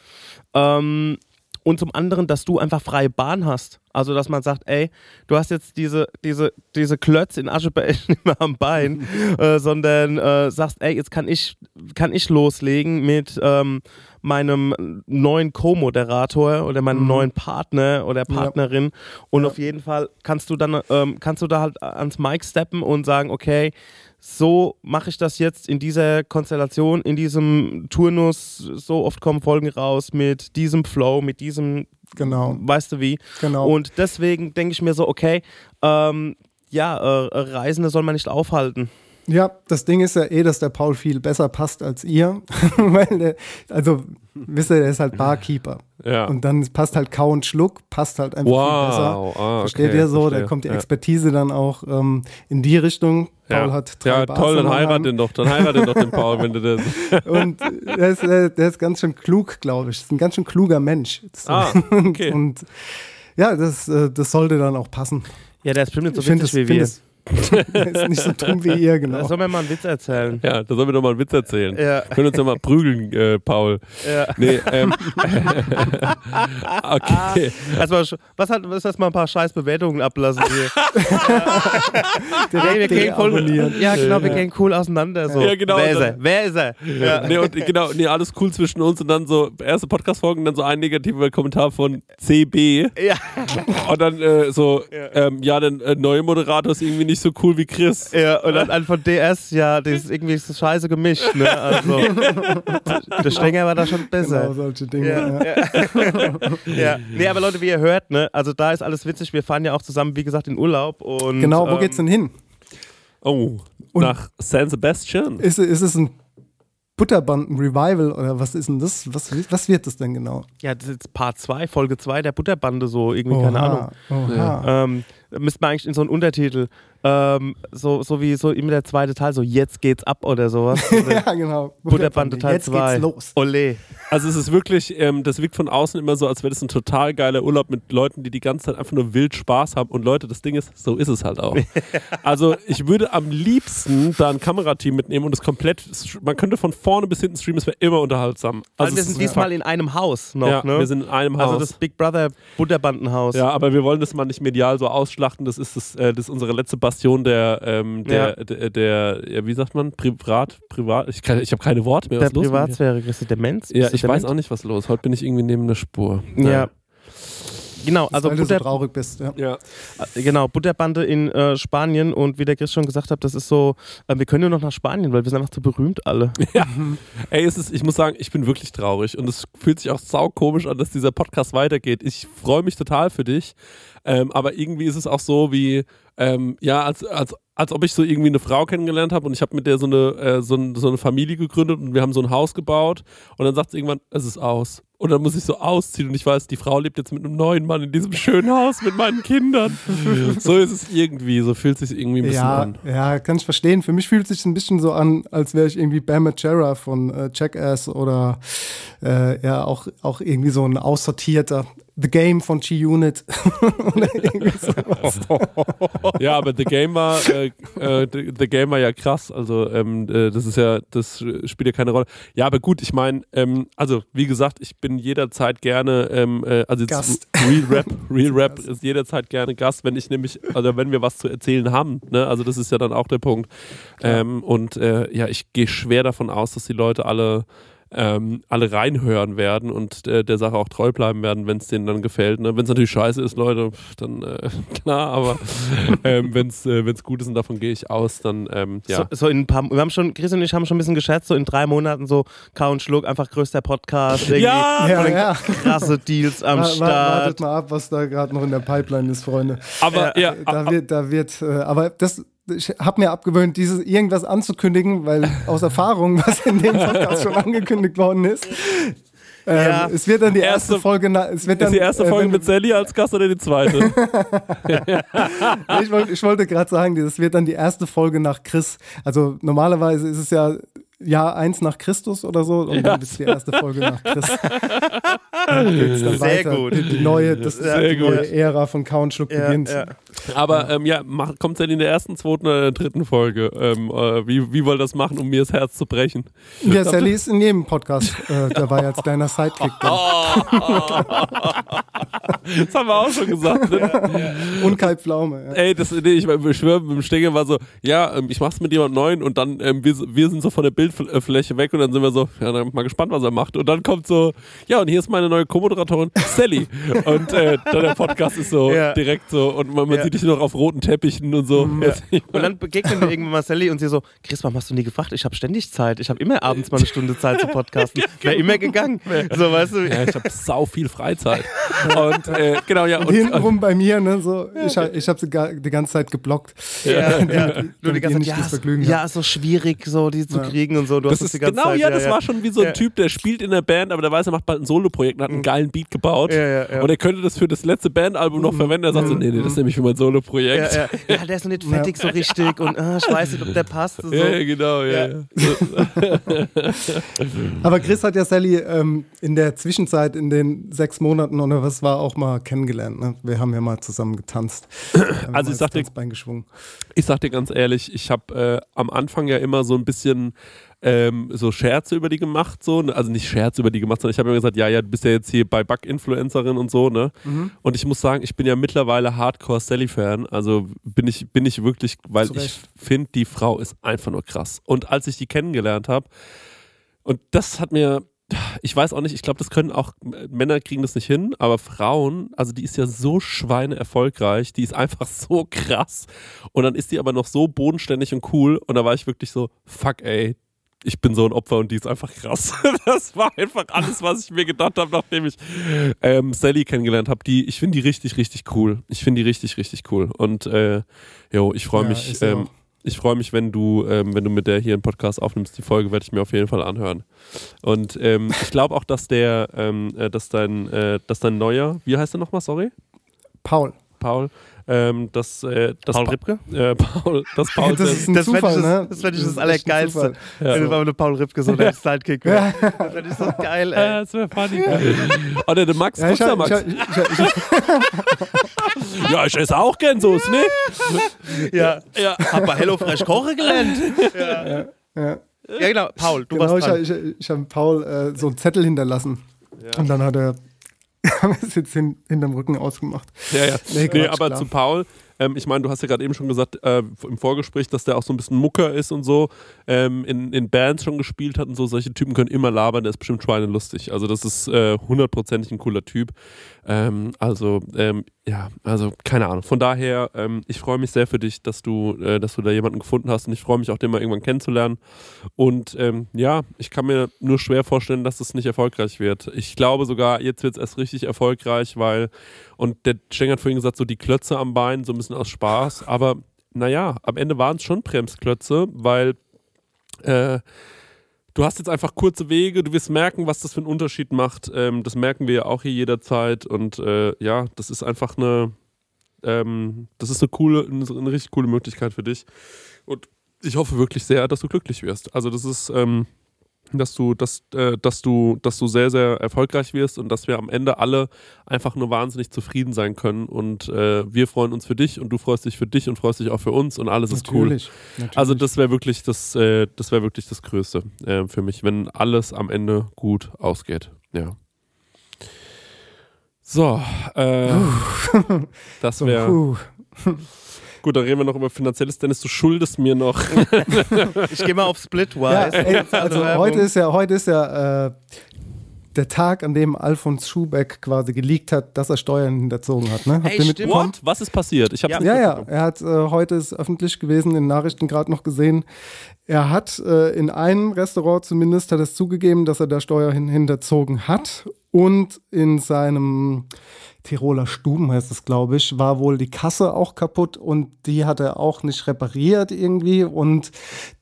S7: Ähm, und zum anderen, dass du einfach freie Bahn hast. Also, dass man sagt, ey, du hast jetzt diese, diese, diese Klötz in Aschebecken nicht mehr am Bein, äh, sondern äh, sagst, ey, jetzt kann ich, kann ich loslegen mit ähm, meinem neuen Co-Moderator oder meinem neuen Partner oder Partnerin. Und auf jeden Fall kannst du dann, ähm, kannst du da halt ans Mic steppen und sagen, okay, so mache ich das jetzt in dieser Konstellation, in diesem Turnus, so oft kommen Folgen raus mit diesem Flow, mit diesem,
S2: genau,
S7: weißt du wie.
S2: genau.
S7: Und deswegen denke ich mir so, okay, ähm, ja, äh, Reisende soll man nicht aufhalten.
S2: Ja, das Ding ist ja eh, dass der Paul viel besser passt als ihr. Weil der, also, wisst ihr, der ist halt Barkeeper.
S6: Ja.
S2: Und dann passt halt Kau und Schluck, passt halt einfach viel besser.
S6: Wow. Ah,
S2: Versteht
S6: okay,
S2: ihr so?
S6: verstehe.
S2: Da kommt die
S6: Ja.
S2: Expertise dann auch ähm, in die Richtung. Paul
S6: ja.
S2: hat drei
S6: Ja,
S2: Bars
S6: toll, dann heirat den doch. Dann heirat den doch den Paul, wenn du das.
S2: Und der ist, der, der ist ganz schön klug, glaube ich. Ist ein ganz schön kluger Mensch. So.
S6: Ah, okay.
S2: Und ja, das, äh, das sollte dann auch passen.
S7: Ja, der ist bestimmt nicht so
S2: Ich finde
S7: witzig
S2: es
S7: wie wir.
S2: ist nicht so dumm wie ihr,
S7: Da
S2: genau.
S7: soll mir mal einen Witz erzählen.
S6: Ja, da sollen wir doch mal einen Witz erzählen.
S7: Ja.
S6: Können uns ja mal prügeln, äh, Paul.
S7: Ja.
S6: Nee, ähm. okay.
S7: Erstmal, sch- was hat, was erstmal ein paar scheiß Bewertungen ablassen hier.
S2: Direkt
S7: wir gehen cool, ja, genau, wir gehen cool auseinander. So.
S6: Ja, genau,
S7: Wer ist er? Wer ist er? Ja.
S6: Nee, und genau, nee, alles cool zwischen uns und dann so erste Podcast-Folgen, dann so ein negativer Kommentar von CB
S7: Ja.
S6: und dann äh, so, ja, ähm, ja der äh, neue Moderator ist irgendwie nicht so cool wie Chris.
S7: ja, und dann an von DS, ja, das ist irgendwie so scheiße gemischt. Ne? Also, der Stenger war da schon besser.
S2: Genau, solche Dinge.
S7: Ja,
S2: Ja.
S7: Ja, nee, aber Leute, wie ihr hört, ne, also da ist alles witzig. Wir fahren ja auch zusammen, wie gesagt, in Urlaub. Und,
S2: Genau, wo
S7: ähm,
S2: geht's denn hin?
S6: Oh,
S2: Und-
S6: nach San Sebastian.
S2: Ist, ist es ein Butterbanden-Revival oder was ist denn das? Was, was wird das denn genau?
S7: Ja, das ist jetzt Part 2, Folge 2 der Butterbande, so irgendwie, keine Ahnung.
S2: Oha.
S7: Ähm, müsste man eigentlich in so einen Untertitel, ähm, so, so wie so immer der zweite Teil, so jetzt geht's ab oder sowas.
S2: ja, genau.
S7: Butterbande Teil
S2: Jetzt
S7: 2.
S2: geht's los.
S7: Ole.
S6: Also es ist wirklich, ähm, das wirkt von außen immer so, als wäre das ein total geiler Urlaub mit Leuten, die die ganze Zeit einfach nur wild Spaß haben. Und Leute, das Ding ist, so ist es halt auch. also ich würde am liebsten da ein Kamerateam mitnehmen und es komplett, man könnte von vorne bis hinten streamen, es wäre immer unterhaltsam.
S7: Also wir
S6: es
S7: sind
S6: ist
S7: diesmal in einem Haus noch,
S6: ja,
S7: ne?
S6: wir sind in einem Haus.
S7: also das Big Brother Butterbandenhaus.
S6: ja, aber wir wollen das mal nicht medial so ausschlachten. Das ist, das, äh, das ist unsere letzte Bastion der, ähm, der,
S7: Ja.
S6: der, der, ja, wie sagt man, privat, privat. Ich, kann- ich habe keine Worte mehr.
S7: Der? Privatsphäre, ist das Demenz?
S6: Ja, ich weiß auch nicht, was los. Heute bin ich irgendwie neben der Spur.
S7: Ja. Genau, also
S2: weil du so
S7: Butter,
S2: traurig bist. Ja.
S6: Ja.
S7: genau, Butterbande in äh, Spanien und wie der Chris schon gesagt hat, das ist so, äh, wir können nur noch nach Spanien, weil wir sind einfach zu berühmt alle.
S6: Ey, es ist, ich muss sagen, ich bin wirklich traurig und es fühlt sich auch saukomisch an, dass dieser Podcast weitergeht. Ich freue mich total für dich, ähm, aber irgendwie ist es auch so wie, ähm, ja, als, als, als ob ich so irgendwie eine Frau kennengelernt habe und ich habe mit der so eine, äh, so, ein, so eine Familie gegründet und wir haben so ein Haus gebaut und dann sagt sie irgendwann, es ist aus. Und dann muss ich so ausziehen und ich weiß, die Frau lebt jetzt mit einem neuen Mann in diesem schönen Haus mit meinen Kindern. so ist es irgendwie, so fühlt es sich irgendwie ein bisschen
S2: Ja,
S6: an.
S2: ja, kann ich verstehen. Für mich fühlt es sich ein bisschen so an, als wäre ich irgendwie Bam Margera von äh, Jackass oder äh, ja auch, auch irgendwie so ein aussortierter The Game von G-Unit.
S6: Ja, aber The Game war, äh, äh, The Game war ja krass. Also ähm, äh, das ist ja, das spielt ja keine Rolle. Ja, aber gut, ich meine, ähm, also wie gesagt, ich bin jederzeit gerne, ähm, äh, also jetzt
S2: Gast.
S6: Real Rap, Real Rap ist jederzeit gerne Gast, wenn ich nämlich, also wenn wir was zu erzählen haben. Ne? Also das ist ja dann auch der Punkt. Ähm, und äh, ja, ich gehe schwer davon aus, dass die Leute alle ähm, alle reinhören werden und äh, der Sache auch treu bleiben werden, wenn es denen dann gefällt. Ne? Wenn es natürlich scheiße ist, Leute, dann äh, klar, aber ähm, wenn es äh, wenn's gut ist und davon gehe ich aus, dann ähm, ja.
S7: So, so in ein paar, wir haben schon, Chris und ich haben schon ein bisschen geschätzt, so in drei Monaten so Kau und Schluck, einfach größter Podcast,
S6: Ja,
S2: Ja, ja.
S7: krasse Deals am Start.
S2: Wartet mal ab, was da gerade noch in der Pipeline ist, Freunde.
S6: aber ja,
S2: Da wird, da wird, äh, aber das, ich habe mir abgewöhnt, dieses irgendwas anzukündigen, weil aus Erfahrung, was in dem Podcast schon angekündigt worden ist. Ähm,
S7: Ja.
S2: Es wird dann die erste,
S6: Erste-
S2: Folge, es wird
S6: ist
S2: dann,
S6: die erste
S2: äh,
S6: Folge
S2: wenn-
S6: mit Sally als Gast oder die zweite?
S2: Ich, wollte, ich wollte gerade sagen, das wird dann die erste Folge nach Chris. Also normalerweise ist es ja Jahr 1 nach Christus oder so und dann ist die erste Folge nach Chris. Dann geht's dann
S7: Sehr
S2: weiter.
S7: gut.
S2: Die, neue, das
S6: Sehr
S2: die neue
S6: gut.
S2: Ära von Count Schluck
S7: Ja,
S2: beginnt.
S7: ja.
S6: Aber ähm, ja, kommt Sally in der ersten, zweiten oder der dritten Folge? Ähm, äh, wie, wie wollt ihr das machen, um mir das Herz zu brechen?
S2: Ja, Sally ist in jedem Podcast äh, dabei als kleiner Sidekick. Dann.
S6: Das haben wir auch schon gesagt. Ne?
S2: Und Kai Pflaume. Ja.
S6: Ey, das, nee, ich, ich schwöre, mit dem Stenger war so, ja, ähm, ich mach's mit jemand Neuen und dann, ähm, wir, wir sind so von der Bildfläche weg und dann sind wir so, ja, dann mal gespannt, was er macht. Und dann kommt so, ja, und hier ist meine neue Co-Moderatorin, Sally. und äh, dann der Podcast ist so
S7: Ja.
S6: direkt so und man, man
S7: Ja.
S6: sieht dich nur noch auf roten Teppichen und so.
S7: Ja. Und dann begegnen wir irgendwann mal Sally und sie so, Chris, warum hast du nie gefragt? Ich habe ständig Zeit. Ich habe immer abends mal eine Stunde Zeit zu podcasten. Wäre immer gegangen. So, weißt du.
S6: Ja, ich habe sau viel Freizeit. Und äh, genau, ja.
S2: Und
S6: Und,
S2: hintenrum bei mir, ne, so, ich, ha- ich habe sie gar, die ganze Zeit geblockt.
S7: Ja, ja. Nur die ganze Zeit, ja,
S2: Vergnügen
S7: so, ja, so schwierig, so die zu
S2: Ja.
S7: Kriegen und so. Du
S6: das
S7: hast
S6: ist
S7: die ganze
S6: genau,
S7: Zeit,
S6: ja, das war schon wie so ein
S7: Ja.
S6: Typ, der spielt in der Band, aber der weiß, er macht bald ein Solo-Projekt und hat einen geilen Beat gebaut.
S7: Ja, ja, ja.
S6: Und er könnte das für das letzte Bandalbum noch verwenden. Er sagt so, nee, nee, das ist nämlich für mein Solo-Projekt.
S7: Ja, ja. ja, der ist noch nicht fertig so richtig und ah, ich weiß nicht, ob der passt. So.
S6: Ja, ja, genau, ja.
S7: Ja.
S6: ja.
S2: Aber Chris hat ja Sally ähm, in der Zwischenzeit, in den sechs Monaten oder was war, auch mal kennengelernt. Ne? Wir haben ja mal zusammen getanzt.
S6: Also ich sag dir-. Ich sag dir ganz ehrlich, ich habe äh, am Anfang ja immer so ein bisschen ähm, so Scherze über die gemacht, so, ne? also nicht Scherze über die gemacht, sondern ich habe immer gesagt, ja, ja, du bist ja jetzt hier bei Bug-Influencerin und so, ne? Und ich muss sagen, ich bin ja mittlerweile Hardcore-Sally-Fan, also bin ich, bin ich wirklich, weil ich finde, die Frau ist einfach nur krass. Und als ich die kennengelernt habe, und das hat mir, ich weiß auch nicht, ich glaube, das können auch, Männer kriegen das nicht hin, aber Frauen, also die ist ja so schweine erfolgreich, die ist einfach so krass. Und dann ist die aber noch so bodenständig und cool. Und da war ich wirklich so, fuck ey, ich bin so ein Opfer und die ist einfach krass. Das war einfach alles, was ich mir gedacht habe, nachdem ich ähm, Sally kennengelernt habe. Die, ich finde die richtig, richtig cool. Ich finde die richtig, richtig cool. Und äh, jo, ich freue
S2: Ja,
S6: mich. Ähm, ich freue mich, wenn du, ähm, wenn du mit der hier einen Podcast aufnimmst. Die Folge werde ich mir auf jeden Fall anhören. Und ähm, ich glaube auch, dass der, ähm, äh, dass dein, äh, dass dein neuer, wie heißt er nochmal, sorry?
S2: Paul.
S6: Paul, ähm, dass, äh, dass
S7: Paul
S6: Pa-
S7: Ripke?
S6: Äh, Paul, dass Paul
S2: Das ist ein
S7: Das fände ich,
S2: Zufall,
S7: das,
S2: ne?
S7: das, fänd ich
S2: Das
S7: das, Allergeilste.
S2: Zufall.
S7: Wenn du mal mit Paul Ripke so der Sidekick wäre. Das fände ich so geil, ey.
S6: das wäre funny. Oder der Max,
S2: Ja, ich, hab-
S6: Max?
S2: ich, hab- ich, hab- ich,
S6: ja, ich esse auch gern Soße, ne?
S7: Ja.
S6: Ja.
S7: Hab bei HelloFresh kochen gelernt.
S2: ja.
S7: Ja, genau. Paul, du
S2: Genau,
S7: warst
S2: ich,
S7: dran.
S2: ich, ich habe Paul äh, so einen Zettel hinterlassen. Und dann hat er haben wir es jetzt hin, hinterm Rücken ausgemacht.
S6: Ja, ja.
S2: Nee,
S6: Nee, aber
S2: klar.
S6: zu Paul, ähm, ich meine, du hast ja gerade eben schon gesagt, äh, im Vorgespräch, dass der auch so ein bisschen Mucker ist und so, ähm, in, in Bands schon gespielt hat und so. Solche Typen können immer labern, der ist bestimmt schweinelustig. Also, das ist äh, hundertprozentig ein cooler Typ. Ähm, also, ähm, ja, also keine Ahnung. Von daher, ähm, ich freue mich sehr für dich, dass du, äh, dass du da jemanden gefunden hast und ich freue mich auch, den mal irgendwann kennenzulernen. Und ähm, ja, ich kann mir nur schwer vorstellen, dass es nicht erfolgreich wird. Ich glaube sogar, jetzt wird es erst richtig erfolgreich, weil, und der Schenk hat vorhin gesagt, so die Klötze am Bein, so ein bisschen aus Spaß, aber naja, am Ende waren es schon Bremsklötze, weil äh, du hast jetzt einfach kurze Wege, du wirst merken, was das für einen Unterschied macht. Ähm, das merken wir ja auch hier jederzeit und äh, ja, das ist einfach eine, ähm, das ist eine coole, eine, eine richtig coole Möglichkeit für dich. Und ich hoffe wirklich sehr, dass du glücklich wirst. Also das ist, ähm, dass du, dass, äh, dass du, dass du sehr, sehr erfolgreich wirst und dass wir am Ende alle einfach nur wahnsinnig zufrieden sein können. Und äh, wir freuen uns für dich und du freust dich für dich und freust dich auch für uns und alles ist cool.
S2: Natürlich. natürlich.
S6: Also das wäre wirklich das, äh, das wäre wirklich das Größte äh, für mich, wenn alles am Ende gut ausgeht. Ja. So, äh, das wäre. Gut. Dann reden wir noch über finanzielles. Dennis, du schuldest mir noch.
S7: Ich gehe mal auf
S2: Ja,
S7: Splitwise.
S2: ey, also heute ist ja, heute ist ja äh, der Tag, an dem Alfons Schubeck quasi geleakt hat, dass er Steuern hinterzogen hat. Ne? Habt
S7: Ey,
S2: ihr mitbekommen?
S6: What? Was ist passiert? Ich habe
S7: Ja.
S2: Ja, ja, er hat äh, heute ist öffentlich gewesen, in den Nachrichten gerade noch gesehen. Er hat äh, in einem Restaurant zumindest hat es zugegeben, dass er da Steuer hin hinterzogen hat. Und in seinem Tiroler Stuben heißt es, glaube ich, war wohl die Kasse auch kaputt und die hat er auch nicht repariert irgendwie. Und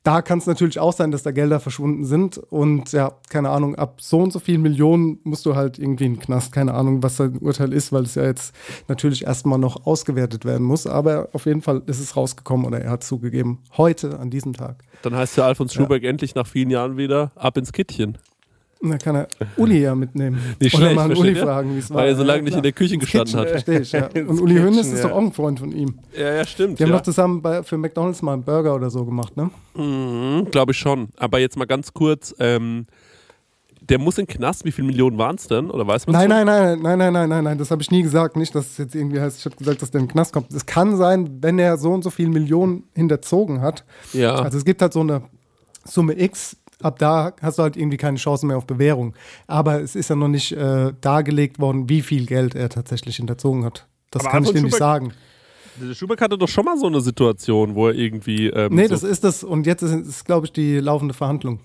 S2: da kann es natürlich auch sein, dass da Gelder verschwunden sind. Und ja, keine Ahnung, ab so und so vielen Millionen musst du halt irgendwie in den Knast. Keine Ahnung, was sein Urteil ist, weil es ja jetzt natürlich erstmal noch ausgewertet werden muss. Aber auf jeden Fall ist es rausgekommen oder er hat zugegeben, heute an diesem Tag.
S6: Dann heißt ja Alfons Schubeck endlich nach vielen Jahren wieder ab ins Kittchen.
S2: Und dann kann er Uli ja mitnehmen.
S6: Nicht
S2: oder
S6: schlecht,
S2: mal an Uli
S6: ihr?
S2: fragen, wie es war.
S6: Weil er so
S2: Ja,
S6: lange nicht in der Küche gestanden hat.
S2: Verstehe ich, ja. Und Uli Hoeneß
S7: Kitchen,
S2: ist
S7: ja.
S2: doch auch ein Freund von ihm.
S6: Ja, ja, stimmt.
S2: Die haben
S6: ja.
S2: doch zusammen bei, für McDonalds mal einen Burger oder so gemacht, ne?
S6: Mhm, Glaube ich schon. Aber jetzt mal ganz kurz, ähm, der muss in den Knast. Wie viele Millionen waren es denn? Oder weiß man
S2: Nein, nein, nein, nein, nein, nein, nein, nein, das habe ich nie gesagt. Nicht, dass es jetzt irgendwie heißt, ich habe gesagt, dass der in den Knast kommt. Es kann sein, wenn er so und so viele Millionen hinterzogen hat.
S6: Ja.
S2: Also es gibt halt so eine Summe X ab da hast du halt irgendwie keine Chance mehr auf Bewährung. Aber es ist ja noch nicht äh, dargelegt worden, wie viel Geld er tatsächlich hinterzogen hat. Das
S6: Aber
S2: kann ich dir nicht sagen.
S6: Schubeck hatte doch schon mal so eine Situation, wo er irgendwie. Ähm,
S2: Nee,
S6: so
S2: das ist das. Und jetzt ist, ist glaube ich, die laufende Verhandlung.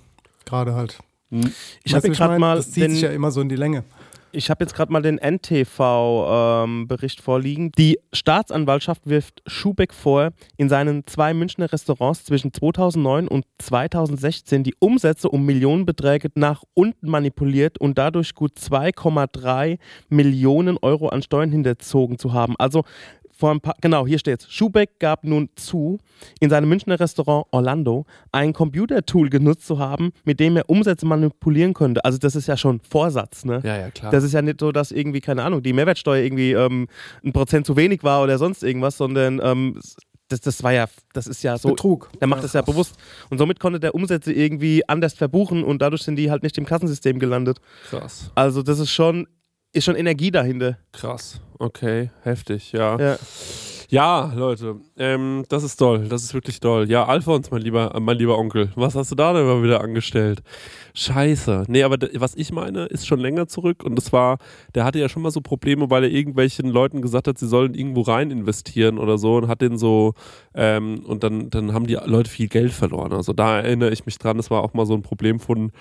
S2: Gerade halt.
S7: Ich
S2: Weißt
S7: habe gerade mal
S2: Das zieht
S7: den,
S2: sich ja immer so in die Länge.
S7: Ich habe jetzt gerade mal den NTV-Bericht vorliegen. Die Staatsanwaltschaft wirft Schubeck vor, in seinen zwei Münchner Restaurants zwischen 2009 und 2016 die Umsätze um Millionenbeträge nach unten manipuliert und dadurch gut 2,3 Millionen Euro an Steuern hinterzogen zu haben. Also vor ein paar, genau, hier steht's. Schubeck gab nun zu, in seinem Münchner Restaurant Orlando ein Computertool genutzt zu haben, mit dem er Umsätze manipulieren könnte. Also das ist ja schon Vorsatz, ne?
S6: Ja, ja, klar.
S7: Das ist ja nicht so, dass irgendwie, keine Ahnung, die Mehrwertsteuer irgendwie ähm, ein Prozent zu wenig war oder sonst irgendwas, sondern ähm, das, das war ja, das ist ja so.
S2: Betrug.
S7: Der macht das ja bewusst. Und somit konnte der Umsätze irgendwie anders verbuchen und dadurch sind die halt nicht im Kassensystem gelandet.
S6: krass.
S7: Also das ist schon, ist schon Energie dahinter.
S6: Krass. Okay, heftig, ja.
S7: Ja.
S6: Ja, Leute, ähm, das ist toll, das ist wirklich toll. Ja, Alfons, mein lieber, mein lieber Onkel, was hast du da denn mal wieder angestellt? Scheiße. Nee, aber was ich meine, ist schon länger zurück und das war, der hatte ja schon mal so Probleme, weil er irgendwelchen Leuten gesagt hat, sie sollen irgendwo rein investieren oder so und hat den so, ähm, und dann, dann haben die Leute viel Geld verloren. Also da erinnere ich mich dran, das war auch mal so ein Problem von,